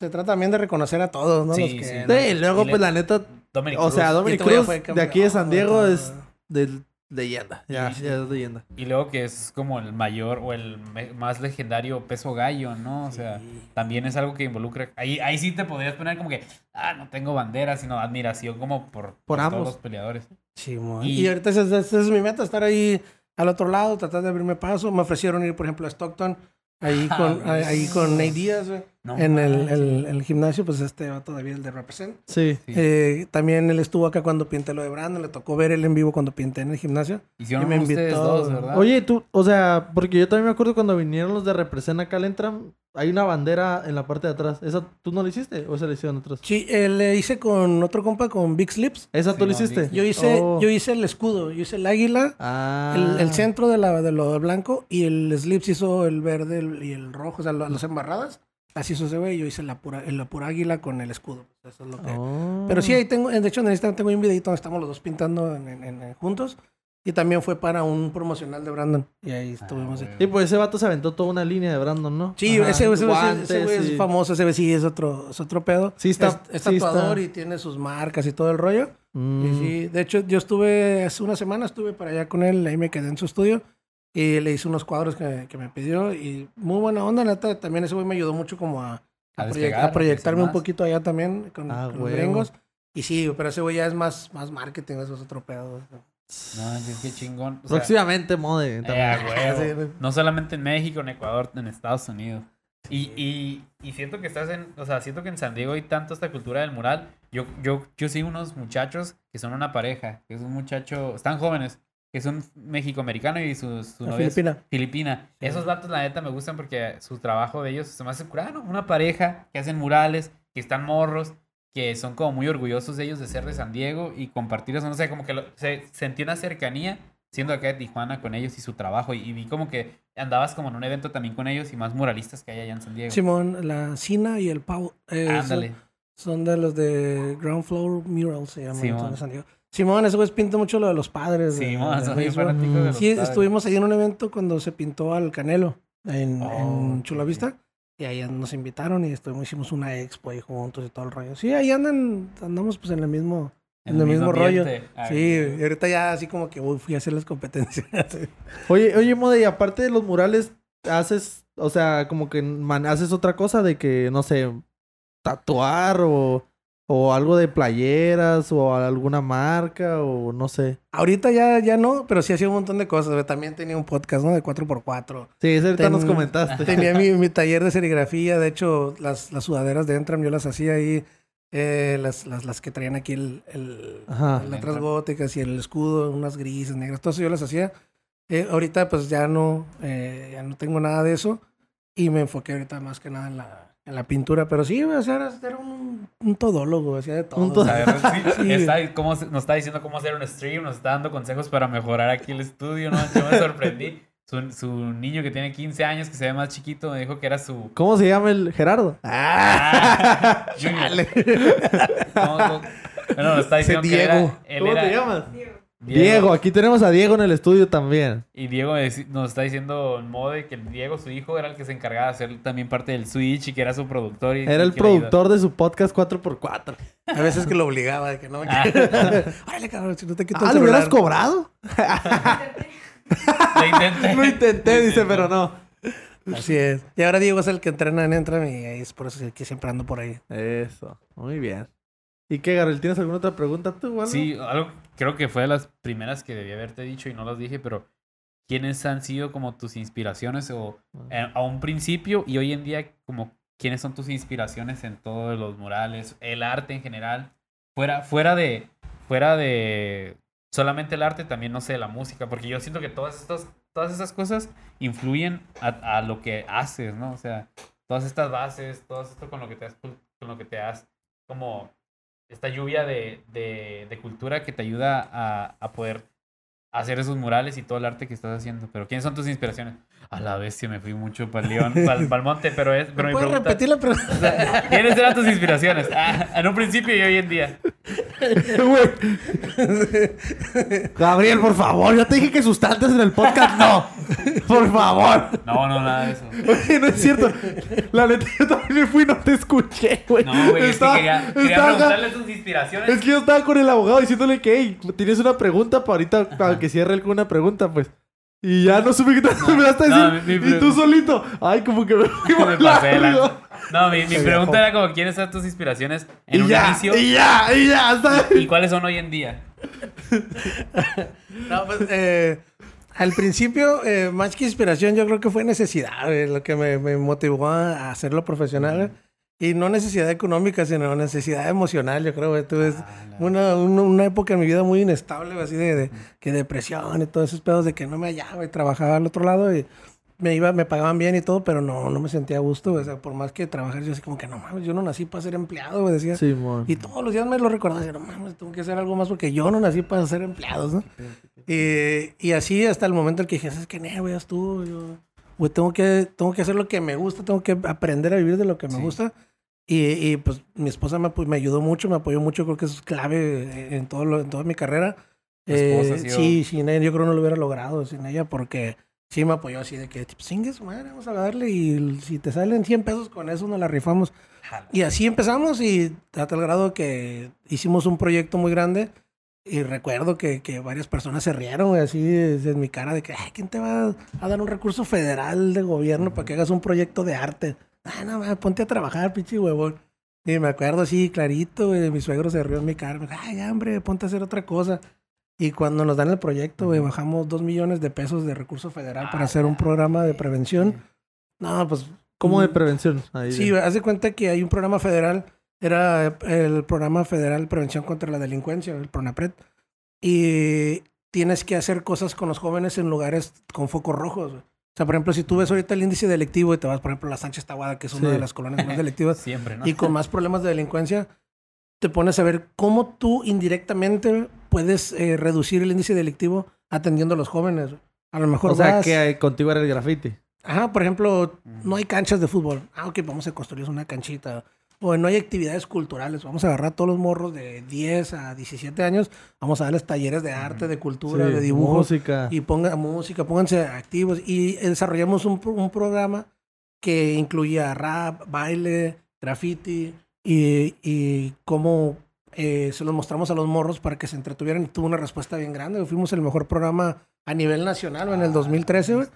se trata también de reconocer a todos, ¿no? Sí, Los que, sí. Sí, y luego pues la neta, Dominic o sea. Dominic Cruz de aquí de San campeón, Diego es del leyenda. Ya, Y- ya es leyenda. Y luego que es como el mayor o el más legendario peso gallo, ¿no? O sea, también es algo que involucra. Ahí, ahí sí te podrías poner como que, ah, no tengo bandera, sino admiración como por, Por ambos. todos los peleadores. Simón. Y- Y, ahorita esa, es mi meta, estar ahí al otro lado, tratar de abrirme paso. Me ofrecieron ir, por ejemplo, a Stockton, ahí Ah, con, ahí con Nate Díaz, güey. No en el, el- el gimnasio, pues este va todavía el de Represent. Sí. Sí. Eh, también él estuvo acá cuando pinté lo de Brandon, le tocó ver él en vivo cuando pinté en el gimnasio. Hicieron y me ustedes invitó. dos, ¿verdad? Oye, tú, o sea, porque yo también me acuerdo cuando vinieron los de Represent acá al Entram, hay una bandera en la parte de atrás. ¿Esa tú no la hiciste o esa la hicieron otros? Sí, eh, le hice con otro compa, con Big Slips. ¿Esa tú la hiciste? Yo hice, Oh. yo hice el escudo, yo hice el águila, Ah. el, el centro de, la, de lo blanco y el Slips hizo el verde y el rojo, o sea, las embarradas. Así güey, yo hice la pura, la pura águila con el escudo. Eso es lo que... Oh. Pero sí, ahí tengo, de hecho en el Instagram tengo un videito donde estamos los dos pintando en- en- en- juntos. Y también fue para un promocional de Brandon. Y ahí estuvimos. güey. Sí, pues ese vato se aventó toda una línea de Brandon, ¿no? Sí, Ajá, ese, ese, ese- guantes ese es y- famoso, ese güey sí es otro, es otro pedo. Sí está- Es, es sí está. y tiene sus marcas y todo el rollo. Mm. Y sí, de hecho yo estuve, hace una semana estuve para allá con él, ahí me quedé en su estudio. Y le hice unos cuadros que, que me pidió. Y muy buena onda, neta. También ese güey me ayudó mucho como a, A a, despegar, a a proyectarme un poquito allá también con, Ah, con los gringos. Y sí, pero ese güey ya es más, más marketing, eso es otro pedo. No, es que chingón. O sea, Próximamente, mode. eh. Sí. No solamente en México, en Ecuador, en Estados Unidos. Y, y, y siento que estás en, o sea, siento que en San Diego hay tanto esta cultura del mural. Yo, yo, yo sigo unos muchachos que son una pareja, que es un muchacho, están jóvenes, que es un México-americano y su, su novia es Filipina. filipina. Esos vatos, la neta, me gustan porque su trabajo de ellos se me hace curado, ¿no? Una pareja que hacen murales, que están morros, que son como muy orgullosos de ellos de ser de San Diego y compartir eso, no sé, como que lo- se sentí una cercanía siendo acá de Tijuana con ellos y su trabajo y, y vi como que andabas como en un evento también con ellos y más muralistas que hay allá en San Diego. Simón, la Sina y el Pau. eh, son- Ándale. Son, de los de Ground Floor Murals, se llaman. De San Diego. Simón, ese güey pinta mucho lo de los padres. de- Simón, bien béisbol. fanáticos de los Sí, padres. estuvimos ahí en un evento cuando se pintó al Canelo en, Oh, en ok, Chula Vista. Y ahí nos invitaron y estuvimos, hicimos una expo ahí juntos y todo el rollo. Sí, ahí andan, andamos pues en el mismo, en el mismo, rollo. Ah, Sí, y ahorita ya así como que uy, fui a hacer las competencias. Oye, oye, Mode, y aparte de los murales, haces, o sea, como que man- haces otra cosa de que, no sé, tatuar o, o algo de playeras o alguna marca o no sé. ahorita ya, ya no, pero sí hacía un montón de cosas. También tenía un podcast, ¿no? De 4x4. Sí, eso ahorita Ten- nos comentaste. Tenía mi, mi taller de serigrafía. De hecho, las, las sudaderas de Entram yo las hacía ahí. eh, las, las, las que traían aquí el, el, Ajá. las letras góticas y el escudo, unas grises, negras. Todo eso yo las hacía. Eh, ahorita pues ya no, eh, ya no tengo nada de eso. Y me enfoqué ahorita más que nada en la, en la pintura. Pero sí, o sea, era, era un, un todólogo. Hacía de todo. Un to- A ver, sí, Sí. está, cómo nos está diciendo cómo hacer un stream, nos está dando consejos para mejorar aquí el estudio, ¿no? Yo me sorprendí. Su, su niño que tiene 15 años, que se ve más chiquito, me dijo que era su... ¿Cómo se llama el Gerardo? Ah, Junior. ¿Cómo- cómo? Bueno, nos está diciendo que era- Diego. él ¿Cómo era te llamas? Diego. Aquí tenemos a Diego en el estudio también. Y Diego nos está diciendo en modo de que Diego, su hijo, era el que se encargaba de hacer también parte del Switch y que era su productor. Y, Era el le productor de su podcast 4x4. A veces que lo obligaba, de que no me Ah. Órale, cabrón, si no te quito Ah, el ¿lo hubieras cobrado? Lo intenté. Lo intenté, dice, pero no. Así es. Y ahora Diego es el que entrena en Entram y ahí es por eso que siempre ando por ahí. Eso, muy bien. ¿Y qué, Gabriel? ¿Tienes alguna otra pregunta tú, algo? Sí, algo creo que fue de las primeras que debí haberte dicho y no las dije, pero ¿quiénes han sido como tus inspiraciones o eh, a un principio y hoy en día como quiénes son tus inspiraciones en todos los murales, el arte en general? Fuera, fuera de, fuera de solamente el arte, también no sé, la música, porque yo siento que todas estas, todas esas cosas influyen a, a lo que haces, ¿no? O sea, todas estas bases, todo esto con lo que te has, con lo que te has como esta lluvia de, de, cultura que te ayuda a, a poder hacer esos murales y todo el arte que estás haciendo. Pero ¿quiénes son tus inspiraciones? A la bestia me fui mucho para el León, para el monte, pero es... Pero mi ¿Puedes pregunta, repetir la pregunta? ¿Quiénes eran tus inspiraciones? Ah, en un principio y hoy en día. Gabriel, por favor, ya te dije que sustantes en el podcast, no. Por favor. No, no, nada de eso. Oye, no es cierto. La neta, yo también me fui y no te escuché, güey. No, güey, es que Estaba- quería, quería estaba- preguntarle sus inspiraciones. Es que yo estaba con el abogado diciéndole que, hey, tienes una pregunta para ahorita, para que cierre él con una pregunta, pues. Y ya no supe qué te decir. no, mi- mi y tú solito. Ay, como que me pasé. No, mi, pregunta era como, ¿quiénes son tus inspiraciones en Y un ya, inicio? y ya, y ya, ¿sabes? ¿Y cuáles son hoy en día? No, pues, eh, al principio, eh, más que inspiración, yo creo que fue necesidad, güey, lo que me, me motivó a hacerlo profesional. Y no necesidad económica, sino necesidad emocional, yo creo, güey. Tuve una, una, una época en mi vida muy inestable, güey, así de, de- que depresión y todos esos pedos de que no me hallaba y trabajaba al otro lado y me iba, me pagaban bien y todo, pero no, no me sentía a gusto, güey. O sea, por más que trabajar, yo así como que no mames, yo no nací para ser empleado, güey, decía. Simón. Y todos los días me lo recordaba, decía, no mames, tengo que hacer algo más porque yo no nací para ser empleados, ¿no? Y, y así hasta el momento en que dije, ¿sabes qué? No, güey, tú, yo, güey, tengo que, tengo que hacer lo que me gusta, tengo que aprender a vivir de lo que me Sí. gusta. Y, y, pues mi esposa me, apo- me ayudó mucho, me apoyó mucho, creo que eso es clave en, todo lo- en toda mi carrera. Eh, ha sido- Sí, sin ella yo creo que no lo hubiera logrado sin ella porque sí me apoyó así de que, tipo, singue su madre, vamos a darle y si te salen 100 pesos con eso nos la rifamos. Y así empezamos y a tal grado que hicimos un proyecto muy grande y recuerdo que, que varias personas se rieron así desde mi cara de que, Ay, ¿quién te va a dar un recurso federal de gobierno para que hagas un proyecto de arte? Ah, no, ma, ponte a trabajar, pinche huevón. Y me acuerdo así clarito, güey, mi suegro se rió en mi cara, dijo, ay, hombre, ponte a hacer otra cosa. Y cuando nos dan el proyecto, güey, bajamos dos millones de pesos de recurso federal para hacer un programa de prevención. No, pues... ¿Cómo de mm, prevención? Ahí Sí, de- haz de cuenta que hay un programa federal, era el programa federal de prevención contra la delincuencia, el PRONAPRED, y tienes que hacer cosas con los jóvenes en lugares con focos rojos. güey. O sea, por ejemplo, si tú ves ahorita el índice delictivo y te vas, por ejemplo, a la Sánchez Tahuada, que es una Sí. de las colonias más delictivas, Siempre, ¿no? y con más problemas de delincuencia, te pones a ver cómo tú indirectamente puedes eh, reducir el índice delictivo atendiendo a los jóvenes. A lo mejor O sea, vas- que contigo era el graffiti. Ajá, por ejemplo, no hay canchas de fútbol. Ah, ok, vamos a construir una canchita. O no hay actividades culturales. Vamos a agarrar a todos los morros de 10 a 17 años. Vamos a darles talleres de arte, de cultura, Sí, de dibujo. Música. Y pongan música, pónganse activos. Y desarrollamos un, pro- un programa que incluía rap, baile, graffiti y, y cómo eh, se los mostramos a los morros para que se entretuvieran. Y tuvo una respuesta bien grande. Fuimos el mejor programa a nivel nacional en el 2013, güey.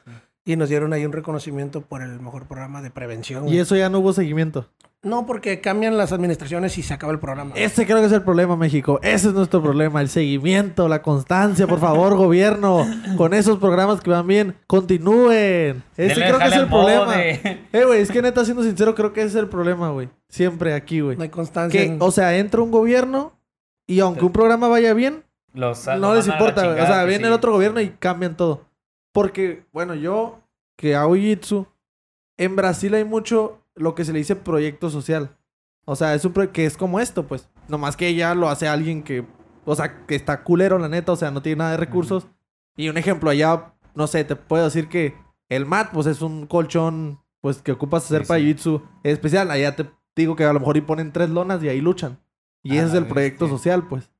Y nos dieron ahí un reconocimiento por el mejor programa de prevención. Y eso ya no hubo seguimiento. No, porque cambian las administraciones y se acaba el programa. Ese creo que es el problema, México. Ese es nuestro problema. El seguimiento, la constancia, por favor, gobierno. Con esos programas que van bien, continúen. Ese creo que es el problema. de- Eh, güey, es que neta, siendo sincero, creo que ese es el problema, güey. Siempre aquí, güey. No hay constancia. Que, en- o sea, entra un gobierno y aunque un programa vaya bien, Los, no los les importa, güey. O chingada, sea, viene sí. el otro gobierno y cambian todo. Porque, bueno, yo que hago jitsu, en Brasil hay mucho lo que se le dice proyecto social. O sea, es un proyecto que es como esto, pues. Nomás que ya lo hace alguien que, o sea, que está culero, la neta, o sea, no tiene nada de recursos. Y un ejemplo, allá, no sé, te puedo decir que el mat, pues es un colchón, pues que ocupas hacer Sí, para sí. jiu-jitsu especial. Allá te digo que a lo mejor y ponen tres lonas y ahí luchan. Y ese es el proyecto social, pues.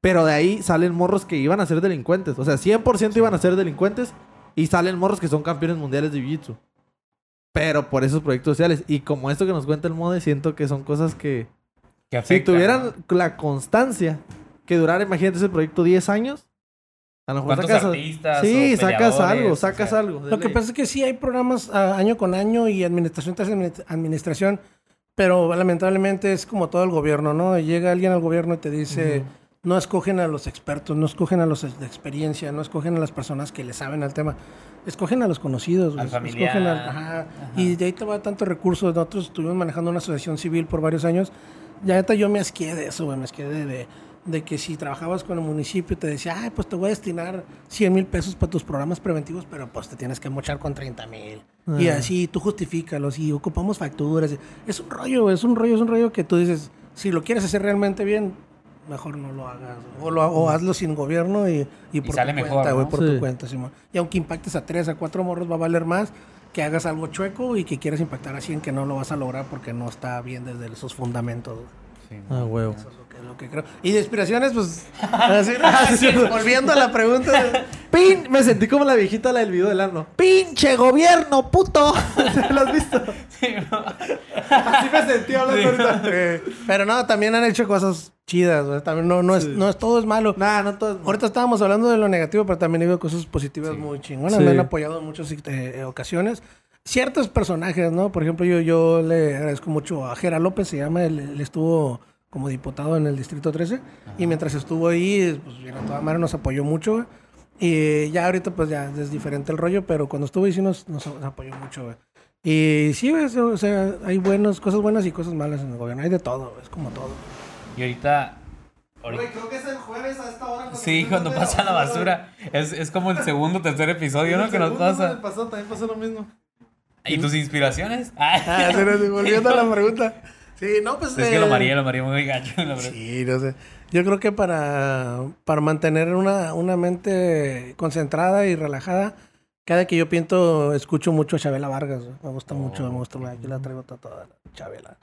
Pero de ahí salen morros que iban a ser delincuentes. O sea, 100% iban a ser delincuentes. Y salen morros que son campeones mundiales de Jiu-Jitsu. Pero por esos proyectos sociales. Y como esto que nos cuenta el Mode, siento que son cosas que... Que Si afectan, tuvieran ¿no? la constancia que durara, imagínate ese proyecto 10 años. A lo mejor ¿Cuántos sacas... artistas Sí, o sacas algo, O sacas sea, algo. Lo que pasa es que sí hay programas ah, año con año y administración tras administ- administración, pero lamentablemente es como todo el gobierno, ¿no? Llega alguien al gobierno y te dice, no escogen a los expertos, no escogen a los de experiencia, no escogen a las personas que le saben al tema, escogen a los conocidos, Al familiar. escogen al- ajá, y de ahí te va tanto recurso. Nosotros estuvimos manejando una asociación civil por varios años. Ya neta yo me asqué de eso, güey, me asqué de, de, de que si trabajabas con el municipio te decía, ay, pues te voy a destinar 100 mil pesos para tus programas preventivos, pero pues te tienes que mochar con 30 mil. Y Ah. así tú justifícalos y ocupamos facturas. Es un rollo, es un rollo, es un rollo que tú dices, si lo quieres hacer realmente bien, mejor no lo hagas. O, lo, o hazlo sin gobierno y, y por sale tu mejor, cuenta, ¿no? por Sí. tu cuenta, Simón. Y aunque impactes a tres, a cuatro morros, va a valer más que hagas algo chueco y que quieras impactar a 100 que no lo vas a lograr porque no está bien desde sus fundamentos. Sí. Ah, huevo. Eso es lo que, lo que creo. Y de inspiraciones, pues. así, así, volviendo a la pregunta. ¡Pin! Me sentí como la viejita la del video del ano. ¡Pinche gobierno, puto! ¿Lo has visto? Sí, no. Así me sentí hablando ahorita. eh, pero no, también han hecho cosas chidas, güey. También no, no, es, no es todo es malo. Nah, no todo es... Ahorita estábamos hablando de lo negativo, pero también he habido cosas positivas muy chingonas. Me han apoyado en muchas eh, ocasiones. Ciertos personajes, ¿no? Por ejemplo, yo, yo le agradezco mucho a Jera López, se llama, él, él estuvo como diputado en el Distrito 13. Y mientras estuvo ahí, pues bien, a toda madre nos apoyó mucho, güey. Y ya ahorita, pues ya es diferente el rollo, pero cuando estuvo ahí sí nos, nos apoyó mucho, güey. Y sí, güey, o sea, hay buenas, cosas buenas y cosas malas en el gobierno. Hay de todo, es como todo. Y ahorita. ahorita- creo que es el jueves a esta hora. Sí, cuando pasa la basura. Es, es como el segundo o tercer episodio, ¿no? Que nos pasa. pasó, también pasó lo mismo. ¿Y tus inspiraciones? Ah, sí, volviendo a la pregunta. Sí, no, pues... Es que lo eh, maría, lo maría muy gacho. la verdad. Sí, no sé. Yo creo que para, para mantener una, una mente concentrada y relajada, cada que yo pinto, escucho mucho a Chabela Vargas. Me gusta mucho, me gusta. Aquí la traigo toda, la Chabela.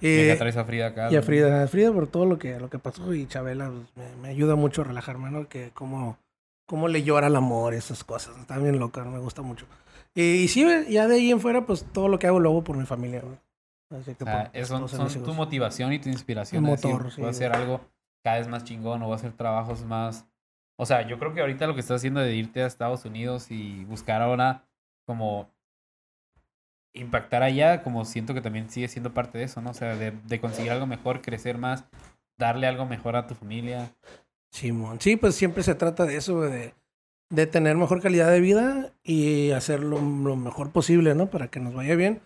Y Eh, acá traes a Frida acá. y a ¿no? Frida, a Frida por todo lo que, lo que pasó y Chabela pues, me, me ayuda mucho a relajarme, ¿no? Que cómo, cómo le llora el amor, esas cosas. Está bien loca, me gusta mucho. Y, y sí, ya de ahí en fuera, pues todo lo que hago lo hago por mi familia, güey. Así que por- es- son, son tu motivación y tu inspiración. El a decir, motor, sí, voy a hacer algo cada vez más chingón o voy a hacer trabajos más... O sea, yo creo que ahorita lo que estás haciendo de irte a Estados Unidos y buscar ahora como impactar allá, como siento que también sigue siendo parte de eso, ¿no? O sea, de, de conseguir algo mejor, crecer más, darle algo mejor a tu familia. Simón, sí, pues siempre se trata de eso, de, de tener mejor calidad de vida y hacer lo, mejor posible, ¿no? Para que nos vaya bien.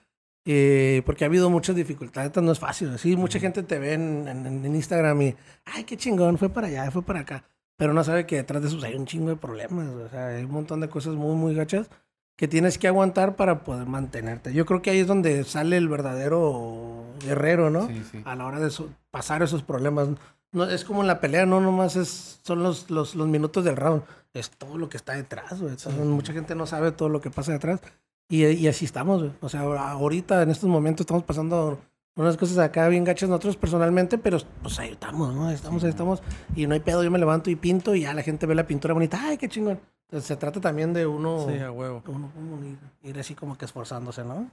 Eh, porque ha habido muchas dificultades, no es fácil. Sí, mucha gente te ve en, en- en Instagram y, ay, qué chingón, fue para allá, fue para acá. Pero no sabe que detrás de eso hay un chingo de problemas, o sea, hay un montón de cosas muy, muy gachas que tienes que aguantar para poder mantenerte. Yo creo que ahí es donde sale el verdadero guerrero, ¿no? Sí, sí. a la hora de so- pasar esos problemas. No, es como en la pelea, no nomás es, son los, los, los minutos del round, es todo lo que está detrás, güey. Entonces, Mucha gente no sabe todo lo que pasa detrás. Y, y así estamos, güey. O sea, ahorita, en estos momentos, estamos pasando unas cosas acá bien gachas nosotros personalmente, pero pues ahí estamos, ¿no? Estamos, ahí estamos. Y no hay pedo, yo me levanto y pinto y ya la gente ve la pintura bonita. ¡Ay, qué chingón! Entonces se trata también de uno, Sí, a huevo. uno, uno ir, ir así como que esforzándose, ¿no?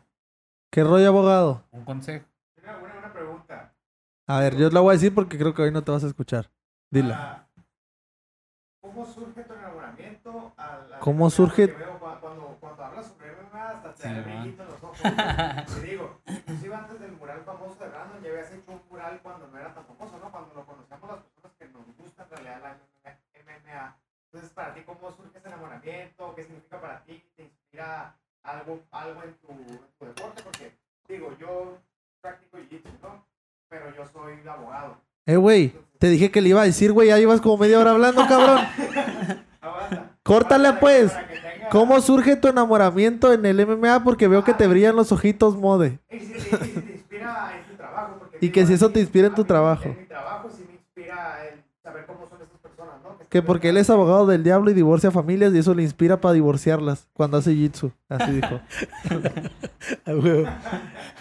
¿Qué rollo, abogado? Un consejo. Una buena, pregunta. A ver, yo la voy a decir porque creo que hoy no te vas a escuchar. Dile. Ah, ¿Cómo surge tu enamoramiento? al- al ¿Cómo surge? Porque veo cua- cuando, cuando hablas sobre Te Sí, da el man. brillito en los ojos. Te digo, inclusive antes del mural famoso de Brandon ya habías hecho un mural cuando no era tan famoso, ¿no? Cuando lo conocíamos las personas que nos gusta en realidad la MMA. Entonces, para ti, ¿cómo surge ese enamoramiento? ¿Qué significa para ti? ¿Te inspira algo, algo en, tu, en tu deporte? Porque, digo, yo practico jiu-jitsu, ¿no? Pero yo soy abogado. Eh, güey, te dije que le iba a decir, güey, ya llevas como media hora hablando, cabrón. Córtale, pues. para que tenga- ¿Cómo surge tu enamoramiento en el MMA? Porque veo que te brillan los ojitos, mode. Y si, y si te inspira en tu trabajo. porque Y digo, que si eso te inspira en tu trabajo. En mi trabajo sí me inspira el saber cómo son estas personas, ¿no? Que porque él es abogado del diablo y divorcia familias y eso le inspira para divorciarlas cuando hace jitsu. Así dijo.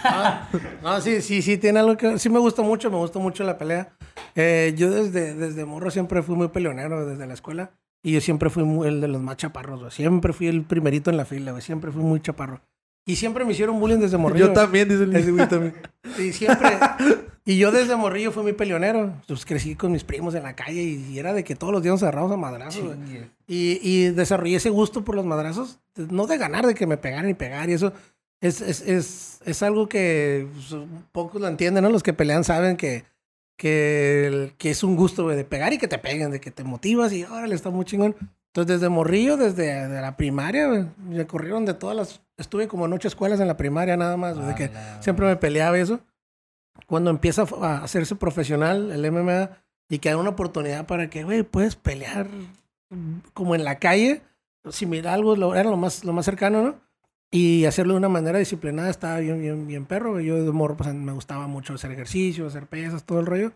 Ah, no, sí, sí, sí, tiene algo que... Sí me gusta mucho, me gusta mucho la pelea. Eh, yo desde, desde morro siempre fui muy peleonero desde la escuela. Y yo siempre fui muy- el de los más chaparros, güey. Siempre fui el primerito en la fila, güey. Siempre fui muy chaparro. Y siempre me hicieron bullying desde morrillo. Yo también, dice el niño. güey también. Y siempre... Y yo desde morrillo fui muy peleonero. Pues crecí con mis primos en la calle y, era de que todos los días nos agarramos a madrazos, güey. Y, y desarrollé ese gusto por los madrazos. No de ganar, de que me pegaran y pegar y eso. Es, es, es, es algo que pues, pocos lo entienden, ¿no? Los que pelean saben que, que, que es un gusto, güey, de pegar y que te peguen, de que te motivas y órale, está muy chingón. Entonces, desde morrillo, desde de la primaria, güey, me corrieron de todas las... Estuve como en ocho escuelas en la primaria nada más, güey, de que Ala. siempre me peleaba y eso. Cuando empieza a hacerse profesional el MMA y que hay una oportunidad para que, güey, puedes pelear como en la calle, similar algo, era lo más, lo más cercano, ¿no? Y hacerlo de una manera disciplinada estaba bien, bien, bien perro. Yo de morro pues, me gustaba mucho hacer ejercicio, hacer pesas, todo el rollo.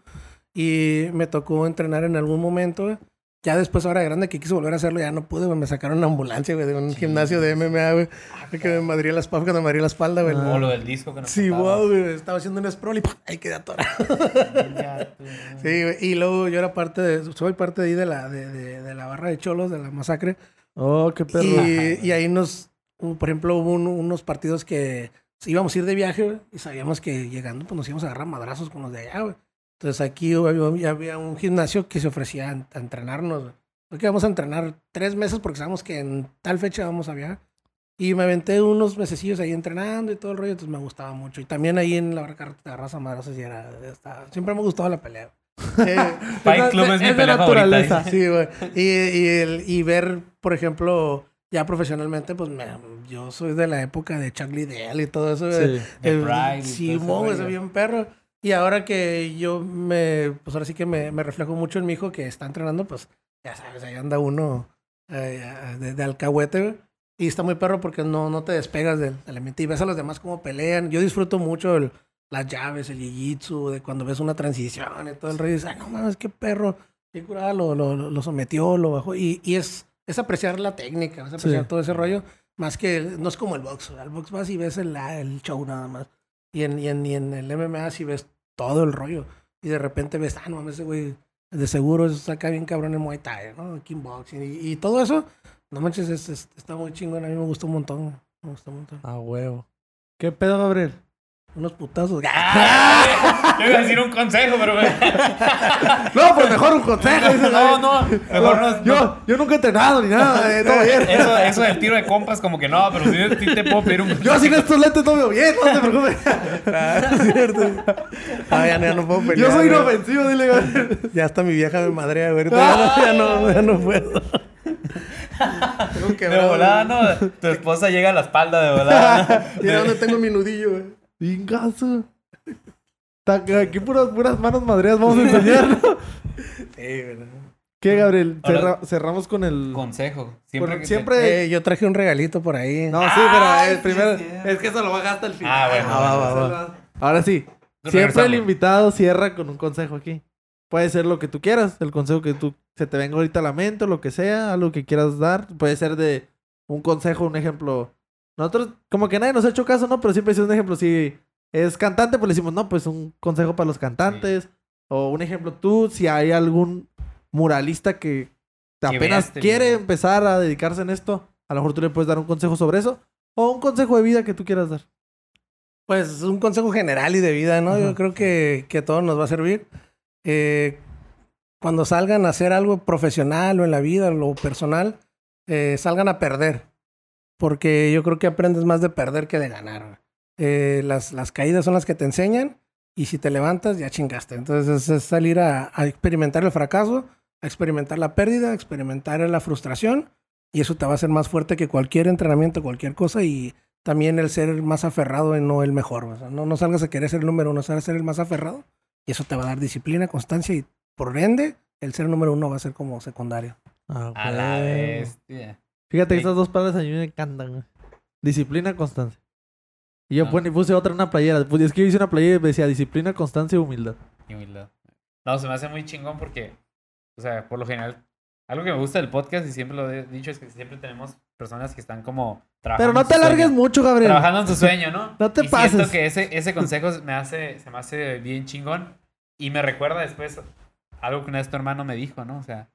Y me tocó entrenar en algún momento Ya después, ahora de grande, que quise volver a hacerlo, ya no pude, güey. Me sacaron una ambulancia, güey, de un gimnasio de MMA, güey. que me madría la espalda, cuando me madría la espalda, güey. O lo del disco que nos Sí, wow, güey. Estaba haciendo un sprawl y ¡pum! ahí quedé atorado. Sí, güey. Y luego yo era parte de, soy parte de ahí de la, de, de, de la barra de cholos, de la masacre. Oh, qué perro. Y, y ahí nos, por ejemplo, hubo un- unos partidos que íbamos a ir de viaje, güey, y sabíamos que llegando, pues nos íbamos a agarrar madrazos con los de allá, güey. Entonces aquí ya había un gimnasio que se ofrecía a, a entrenarnos, güey. Porque íbamos a entrenar tres meses porque sabíamos que en tal fecha vamos a viajar. Y me aventé unos mesecillos ahí entrenando y todo el rollo, entonces me gustaba mucho. Y también ahí en la barra te agarras a madrazos y era, estaba- siempre me ha gustado la pelea. Eh, Fight Club es mi de pelea naturaleza. favorita. Sí, güey. Y, y, el- y ver, por ejemplo, ya profesionalmente, pues me- yo soy de la época de Chuck Liddell y todo eso. Sí. De Pride Sí, ese bien perro. Y ahora que yo me, pues ahora sí que me, me reflejo mucho en mi hijo que está entrenando, pues ya sabes, ahí anda uno eh, de, de alcahuete. Y está muy perro porque no, no te despegas del, ambiente y ves a los demás cómo pelean. Yo disfruto mucho el- las llaves, el jiu-jitsu, de cuando ves una transición y todo el rollo. Y dices, "Ay, no mames, qué perro. Qué curada, lo, lo- lo sometió, lo bajó. Y, y es, es apreciar la técnica, es apreciar Sí. todo ese rollo. Más que, no es como el box. Al box vas y ves el, el show nada más. Y en, y, en, y en el MMA sí ves todo el rollo. Y de repente ves, ah, no mames, ese güey de seguro saca bien cabrón en Muay Thai, ¿no? Kickboxing. Y, y todo eso, no manches, es- es- está muy chingón. A mí me gustó un montón. Me gustó un montón. A huevo. ¿Qué pedo, Gabriel? Unos putazos. Ah, Yo iba a decir un consejo, pero güey. No, pues mejor un consejo. dice No, no. Mejor no. Yo, yo nunca he entrenado ni nada. eh, todo bien. Eso, eso del tiro de compas, como que no, pero sí, sí te puedo pedir un Yo sin estos lentes todo veo bien, no te preocupes. Ah, es cierto. Ah, ya, no- ya no puedo pelear. Yo soy inofensivo, dile. Ya hasta mi vieja me madrea, güey. Ya no, ya no, ya no puedo. Tengo De quebrado, volada. ¿no? Tu esposa llega a la espalda de volada. Mira dónde tengo mi nudillo, güey. Vingazo. Aquí puras, puras manos madreas vamos a enseñar, ¿no? Sí, güey. ¿Qué, Gabriel? Cerra- cerramos con el... Consejo. Siempre. con- que te- siempre... Eh, yo traje un regalito por ahí. No, sí, pero el primero... es que eso lo baja hasta el final. Ah, bueno, va, bueno, va, va. Ahora sí. Siempre Regresamos. el invitado cierra con un consejo aquí. Puede ser lo que tú quieras, el consejo que tú se te venga ahorita a la mente o lo que sea, algo que quieras dar. Puede ser de un consejo, un ejemplo. Nosotros, como que nadie nos ha hecho caso, ¿no? Pero siempre es un ejemplo. Si es cantante, pues le decimos, no, pues un consejo para los cantantes. O un ejemplo, tú, si hay algún muralista que Que apenas este quiere empezar a dedicarse en esto, a lo mejor tú le puedes dar un consejo sobre eso. O un consejo de vida que tú quieras dar. Pues un consejo general y de vida, ¿no? Ajá. Yo creo que, que a todos nos va a servir. Eh, cuando salgan a hacer algo profesional o en la vida o lo personal, eh, salgan a perder. Porque yo creo que aprendes más de perder que de ganar. Eh, las, las caídas son las que te enseñan y si te levantas ya chingaste. Entonces es, es salir a, a experimentar el fracaso, a experimentar la pérdida, a experimentar la frustración y eso te va a hacer más fuerte que cualquier entrenamiento, cualquier cosa y también el ser más aferrado y no el mejor. O sea, no, no salgas a querer ser el número uno, salgas a ser el más aferrado. Y eso te va a dar disciplina, constancia y por ende, el ser número uno va a ser como secundario. Ah, A la bestia. Fíjate que Sí. estas dos palabras a mí me encantan, güey. Disciplina, constancia. Y yo Ah. pone- puse otra en una playera. Pues es que yo hice una playera y decía disciplina, constancia y humildad. Y humildad. No, se me hace muy chingón porque, o sea, por lo general, algo que me gusta del podcast y siempre lo he dicho es que siempre tenemos personas que están como trabajando. Pero no te sueño. alargues mucho, Gabriel. Trabajando en tu sueño, ¿no? No te y pases. Siento que ese, ese consejo me hace, se me hace bien chingón. Y me recuerda después algo que una vez tu hermano me dijo, ¿no? O sea,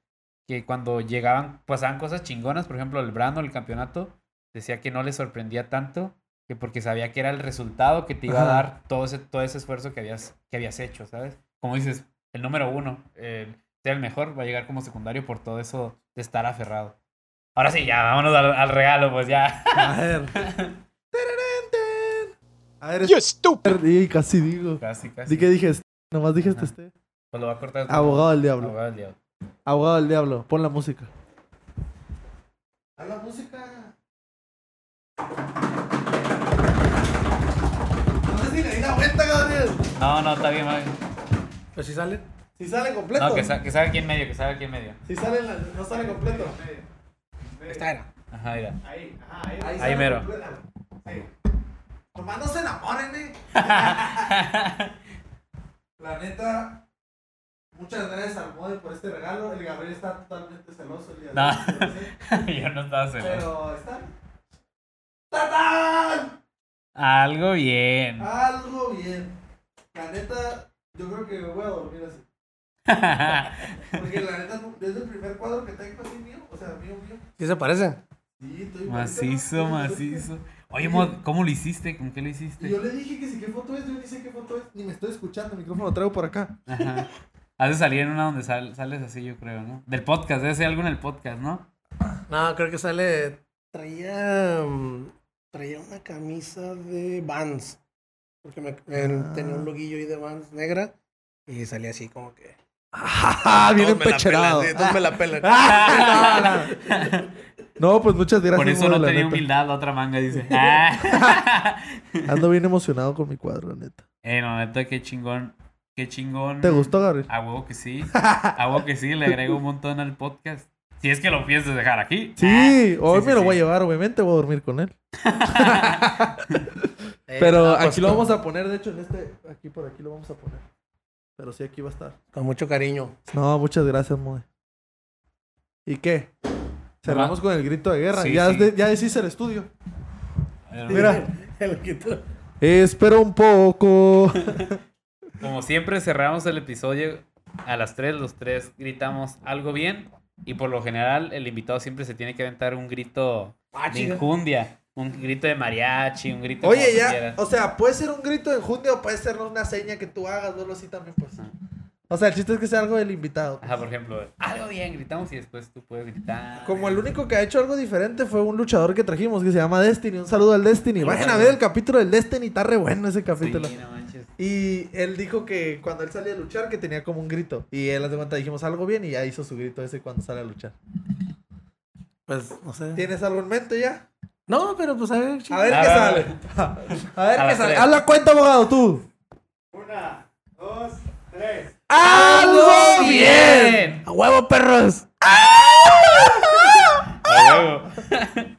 que cuando llegaban, pasaban cosas chingonas, por ejemplo, el Brando, el campeonato, decía que no le sorprendía tanto que porque sabía que era el resultado que te iba a dar todo ese, todo ese esfuerzo que habías, que habías hecho, ¿sabes? Como dices, el número uno, el ser el mejor, va a llegar como secundario por todo eso de estar aferrado. Ahora sí, ya, vámonos al, al regalo, pues ya. A ver. A ver, You stupid. y casi digo. casi, casi. Di que dije, nomás dije este. Pues lo va a cortar. Abogado del diablo. Abogado del diablo. Abogado del diablo. Pon la música. A la música. No sé si le di la vuelta, Gabriel. No, no, está bien, va bien. Pues si sale. Si sale completo. No, que, sa- que salga aquí en medio, que salga aquí en medio. Si sale, en la- no sale completo. Está era. Ajá, mira. Ahí, ajá, ahí. Ahí sale mero. Sí. Nomás no se enamoren, eh. La neta. Muchas gracias al Mode por este regalo. El Gabriel está totalmente celoso el día de No. hoy, yo no estaba celoso. Pero está. ¡Tatán! Algo bien. Algo bien. La neta, yo creo que me voy a dormir así. Porque la neta es el primer cuadro que tengo así mío. O sea, mío, mío. ¿Sí se parecen? Sí, estoy macizo, macizo. Oye, Mod, ¿cómo lo hiciste? ¿Con qué lo Y hiciste? yo le dije que sí, qué foto es. Yo ni sé qué foto es. Ni me estoy escuchando. El micrófono lo traigo por acá. Ajá. Has de salir en una donde sal- sales así, yo creo, ¿no? Del podcast, debe ser algo en el podcast, ¿no? No, creo que sale. Traía. mm, Traía una camisa de Vans. Porque me, me- Ah. tenía un loguillo ahí de Vans negra. Y salía así como que. ¡Ah! Bien empecherado. todos me la pelan. ¡Ah! No, pues muchas gracias. Por eso no la tenía neta. humildad la otra manga, dice. Ah. Ando bien emocionado con mi cuadro, la neta. eh, no, neta, qué chingón. Qué chingón. ¿Te gustó, Gabriel? A huevo que sí. A huevo que sí, le agrego un montón al podcast. Si es que lo piensas dejar aquí. Sí, hoy sí, me lo sí. voy a llevar, obviamente voy a dormir con él. Eh, Pero pues, aquí lo vamos a poner, de hecho, en este, aquí por aquí lo vamos a poner. Pero sí, aquí va a estar. Con mucho cariño. No, muchas gracias, Moe. ¿Y qué? Cerramos con el grito de guerra. Sí, ya, sí. de- ya decís el estudio. Mira. El quito. Espera un poco. Como siempre, cerramos el episodio a las 3. Los tres gritamos algo bien. Y por lo general, el invitado siempre se tiene que aventar un grito Ah, de injundia. Un grito de mariachi, un grito Oye, ya, quieras. o sea, puede ser un grito de enjundia o puede ser una seña que tú hagas, o así también, pues. Ajá. O sea, el chiste es que sea algo del invitado. Ajá, por ejemplo, algo bien, gritamos y después tú puedes gritar. Como el único que ha hecho algo diferente fue un luchador que trajimos que se llama Destiny. Un saludo al Destiny. Vayan a ver el capítulo del Destiny, está re bueno ese Sí, capítulo. no manches. Y él dijo que cuando él salía a luchar, que tenía como un grito. Y él, de cuenta, dijimos algo bien y ya hizo su grito ese cuando sale a luchar. Pues, no sé. ¿Tienes algo en mente ya? No, pero pues a ver, chico. A ver qué sale. A ver, qué sale. Tres. Haz la cuenta, abogado, tú. Una, dos, tres. ¡Algo bien! bien! ¡A huevo, perros! ¡Ah! ¡A huevo!